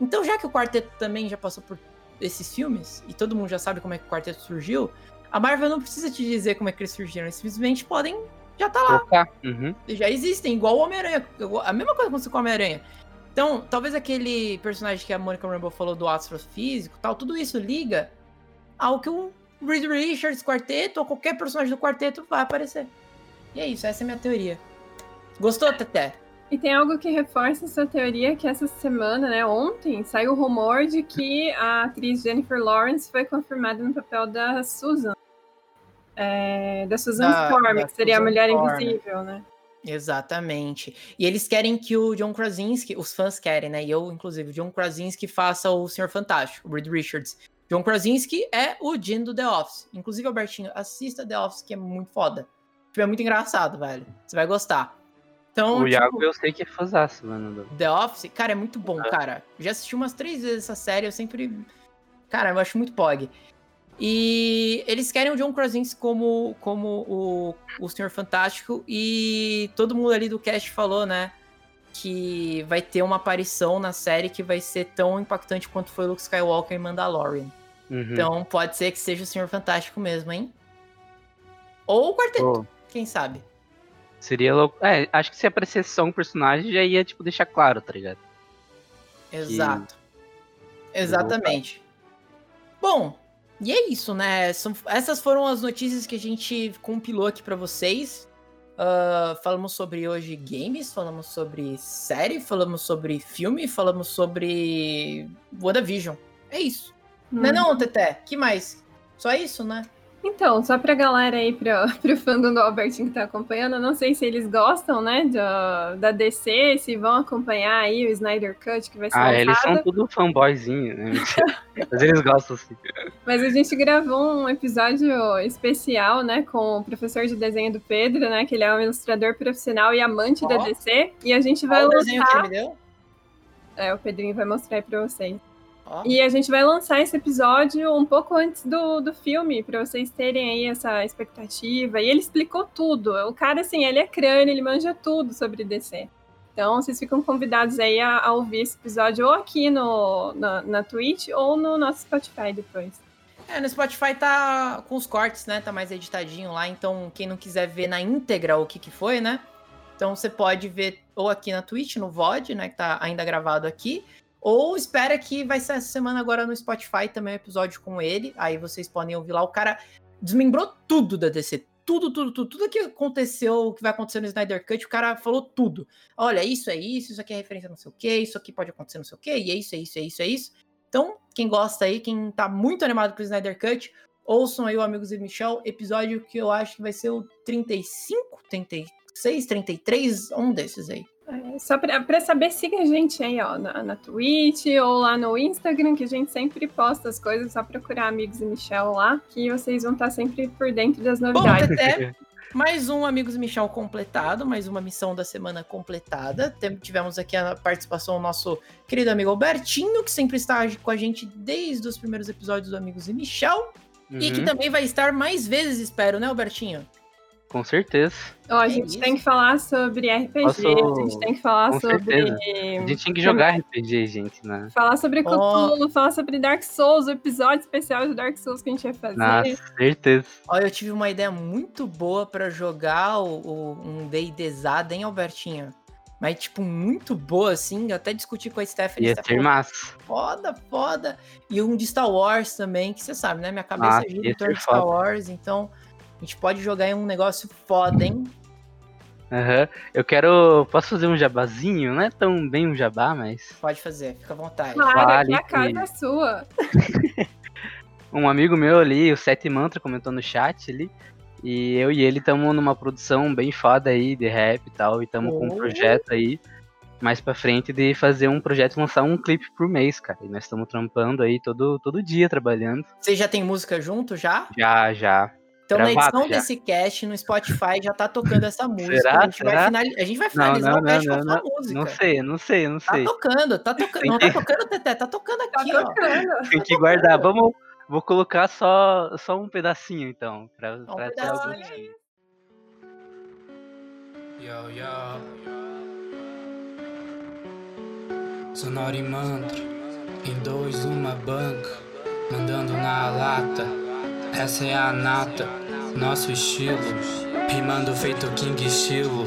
S1: Então, já que o quarteto também já passou por esses filmes, e todo mundo já sabe como é que o quarteto surgiu, a Marvel não precisa te dizer como é que eles surgiram, eles simplesmente podem. Já tá lá.
S3: Uhum.
S1: já existem, igual o Homem-Aranha. A mesma coisa aconteceu com o Homem-Aranha. Então, talvez aquele personagem que a Monica Rambeau falou do astrofísico e tal, tudo isso liga ao que o Reed Richards quarteto ou qualquer personagem do quarteto vai aparecer. E é isso, essa é a minha teoria. Gostou, Teté?
S2: E tem algo que reforça essa teoria que essa semana, né, ontem, saiu o rumor de que a atriz Jennifer Lawrence foi confirmada no papel da Susan. É, da Susan
S1: Da-
S2: Storm,
S1: da
S2: que seria a
S1: Susan
S2: Mulher
S1: Storm.
S2: Invisível, né?
S1: Exatamente. E eles querem que o John Krasinski, os fãs querem, né? E eu, inclusive, o John Krasinski faça o Senhor Fantástico, o Reed Richards. John Krasinski é o Jim do The Office. Inclusive, Albertinho, assista The Office, que é muito foda. É muito engraçado, velho. Você vai gostar. Então,
S3: O
S1: tipo,
S3: Iago eu sei que é fãzaço, mano.
S1: The Office, cara, é muito bom, cara. Já assisti umas três vezes essa série, eu sempre. Cara, eu acho muito pog. E eles querem o John Krasinski como, como o, o Senhor Fantástico. E todo mundo ali do cast falou, né? Que vai ter uma aparição na série que vai ser tão impactante quanto foi Luke Skywalker em Mandalorian.
S3: Uhum.
S1: Então pode ser que seja o Senhor Fantástico mesmo, hein? Ou o quarteto,
S3: Pô,
S1: quem sabe?
S3: seria louco. É, acho que se aparecesse só um personagem já ia, tipo, deixar claro, tá ligado?
S1: Exato. Exatamente. Bom, e é isso, né? São- essas foram as notícias que a gente compilou aqui pra vocês. Ah, falamos sobre hoje games, falamos sobre série, falamos sobre filme, falamos sobre WandaVision. É isso. Não é
S2: Hum.
S1: não, Teté? Que mais? Só isso, né?
S2: Então, só pra galera aí, pra, pro fandom do Albertinho que tá acompanhando, eu não sei se eles gostam, né, da, da DC, se vão acompanhar aí o Snyder Cut, que vai ser
S3: Ah, eles
S2: lançado.
S3: são tudo fanboyzinho, né? Mas eles gostam, assim.
S2: Mas a gente gravou um episódio especial, né, com o professor de desenho do Pedro, né, que ele é um ilustrador profissional e amante da
S1: Ó.
S2: DC, e a gente vai
S1: Qual o desenho que
S2: lançar...
S1: ele me deu?
S2: É, o Pedrinho vai mostrar aí pra vocês. E a gente vai lançar esse episódio um pouco antes do, do filme, pra vocês terem aí essa expectativa. E ele explicou tudo. O cara, assim, ele é crânio, ele manja tudo sobre DC. Então, vocês ficam convidados aí a, a ouvir esse episódio ou aqui no, na, na Twitch ou no nosso Spotify depois.
S1: É, no Spotify tá com os cortes, né? Tá mais editadinho lá. Então, quem não quiser ver na íntegra o que que foi, né? Então, você pode ver ou aqui na Twitch, no VOD, né? Que tá ainda gravado aqui. Ou espera que vai ser essa semana agora no Spotify também um episódio com ele. Aí vocês podem ouvir lá. O cara desmembrou tudo da DC. Tudo, tudo, tudo. Tudo que aconteceu, o que vai acontecer no Snyder Cut, o cara falou tudo. Olha, isso é isso, isso aqui é referência não sei o que, isso aqui pode acontecer não sei o que, e é isso, é isso, é isso, é isso. Então, quem gosta aí, quem tá muito animado com o Snyder Cut, ouçam aí o Amigos e Michel, episódio que eu acho que vai ser o 35, 36, 33, um desses aí.
S2: É, só para saber, siga a gente aí, ó, na, na Twitch ou lá no Instagram, que a gente sempre posta as coisas, só procurar Amigos e Michel lá, que vocês vão estar sempre por dentro das novidades. Bom,
S1: Teté, mais um Amigos Michel completado, mais uma missão da semana completada. Tivemos aqui a participação do nosso querido amigo Albertinho, que sempre está com a gente desde os primeiros episódios do Amigos e Michel. Uhum. E que uhum. também vai estar mais vezes, espero, né, Albertinho?
S3: Com certeza.
S2: Ó, a é gente tem que falar sobre RPG, a gente tem que falar Com sobre. Certeza.
S3: A gente tem que jogar RPG, gente, né?
S2: Falar sobre Cthulhu, oh. falar sobre Dark Souls, o episódio especial de Dark Souls que a gente vai fazer. Ah,
S3: certeza.
S1: Ó, eu tive uma ideia muito boa para jogar o, o, um D&Dzada, hein, Albertinho? Mas, tipo, muito boa, assim. Eu até discuti com a Stephanie.
S3: Ia ser massa.
S1: Foda, foda. E um de Star Wars também, que você sabe, né? Minha cabeça ah, gira em torno de Star Wars, então a gente pode jogar em um negócio foda, hein?
S3: Aham. Uhum. Eu quero. Posso fazer um jabazinho? Não é tão bem um jabá, mas.
S1: Pode fazer, fica à vontade.
S2: Claro, vale a casa é sua.
S3: um amigo meu ali, o Sete Mantra, comentou no chat ali. E eu e ele estamos numa produção bem foda aí de rap e tal. E estamos oh. com um projeto aí mais pra frente de fazer um projeto lançar um clipe por mês, cara. E nós estamos trampando aí todo, todo dia trabalhando.
S1: Você já tem música junto já?
S3: Já, já.
S1: Então, na edição já. desse cast no Spotify já tá tocando essa música.
S3: Será?
S1: A, gente
S3: Será?
S1: Vai a gente vai finalizar
S3: não, não,
S1: o cast
S3: não,
S1: com essa música.
S3: Não sei, não sei, não
S1: tá
S3: sei.
S1: Tá tocando, tá tocando. Não tá tocando, Teté, tá tocando aqui, tá tocando.
S3: ó. Tem que guardar. Vamos, vou colocar só, só um pedacinho, então. Pra,
S1: um pra pedacinho. ter
S4: Yo, yo. Sonora e mantra. Em dois, uma banca. Mandando na lata. Essa é a nata nosso estilo, rimando feito King estilo.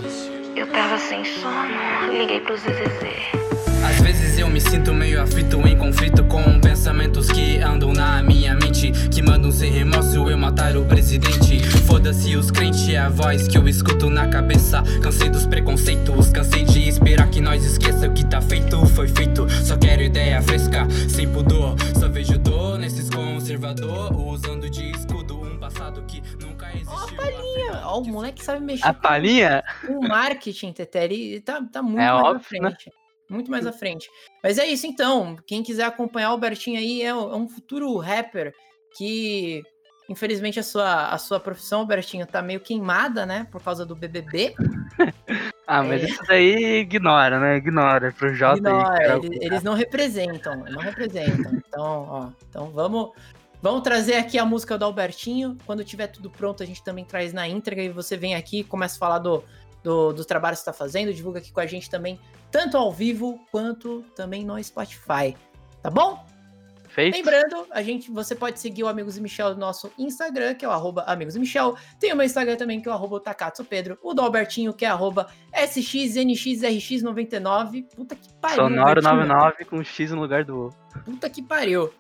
S5: Eu tava sem sono, liguei pro ZZZ.
S4: Às vezes eu me sinto meio aflito em conflito com pensamentos que andam na minha mente. Que mandam sem remorso eu matar o presidente. Foda-se os crentes, é a voz que eu escuto na cabeça. Cansei dos preconceitos, cansei de esperar que nós esqueça o que tá feito, foi feito. Só quero ideia fresca, sem pudor. Só vejo dor nesses conservador, usando de escudo um passado que nunca existiu. Ó,
S1: a palhinha! Ó, o moleque sabe mexer.
S3: A palhinha?
S1: O marketing, Teteri, tá, tá muito é mais óbvio, né? frente. Né? Muito mais à frente. Mas é isso então. Quem quiser acompanhar o Albertinho aí é, é um futuro rapper que, infelizmente, a sua, a sua profissão, Albertinho, tá meio queimada, né? Por causa do BBB.
S3: ah, mas é... isso daí ignora, né? Ignora. Pro J
S1: ignora. Eles, eles não representam, não representam. Então, ó. Então vamos. Vamos trazer aqui a música do Albertinho. Quando tiver tudo pronto, a gente também traz na íntegra e você vem aqui e começa a falar do, do, dos trabalhos que está fazendo, divulga aqui com a gente também tanto ao vivo quanto também no Spotify. Tá bom?
S3: Feito.
S1: Lembrando, a gente, você pode seguir o Amigos e Michel no nosso Instagram, que é o arroba Amigos e Michel. Tem o meu Instagram também, que é o arroba Takatsu Pedro. O do Albertinho, que é arroba SXNXRX99. Puta que pariu.
S3: Sonoro 99 com X no lugar do O.
S1: Puta que pariu.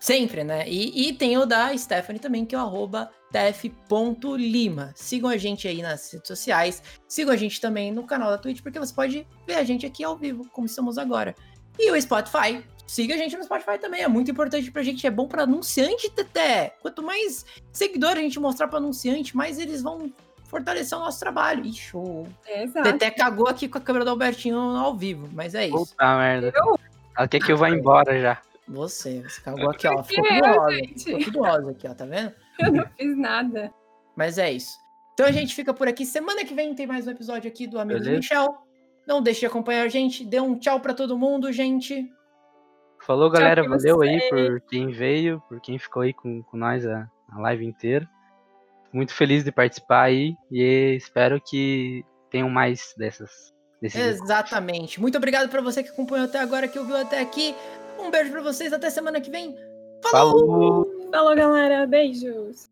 S1: Sempre, né? E, e tem o da Stephanie também, que é o arroba tf.lima. Sigam a gente aí nas redes sociais. Sigam a gente também no canal da Twitch, porque você pode ver a gente aqui ao vivo, como estamos agora. E o Spotify. Siga a gente no Spotify também, é muito importante pra gente, é bom pra anunciante, Teté. Quanto mais seguidor a gente mostrar pra anunciante, mais eles vão fortalecer o nosso trabalho. Ih, show.
S2: Exato.
S1: Teté cagou aqui com a câmera do Albertinho ao vivo, mas é isso.
S3: Puta merda. Eu? Ela quer que eu vá embora já.
S1: Você, você cagou aqui, ó. Ficou tudo rosa. Ficou tudo rosa aqui, ó, tá vendo?
S2: Eu não fiz nada.
S1: Mas é isso. Então a gente fica por aqui. Semana que vem tem mais um episódio aqui do Amigos Beleza. Michel. Não deixe de acompanhar a gente. Dê um tchau para todo mundo, gente.
S3: Falou, galera. Valeu aí por quem veio, por quem ficou aí com, com nós a, a live inteira. Muito feliz de participar aí e espero que tenham mais dessas.
S1: Exatamente. Muito obrigado para você que acompanhou até agora, que ouviu até aqui. Um beijo para vocês. Até semana que vem.
S3: Falou!
S2: Falou, galera. Beijos.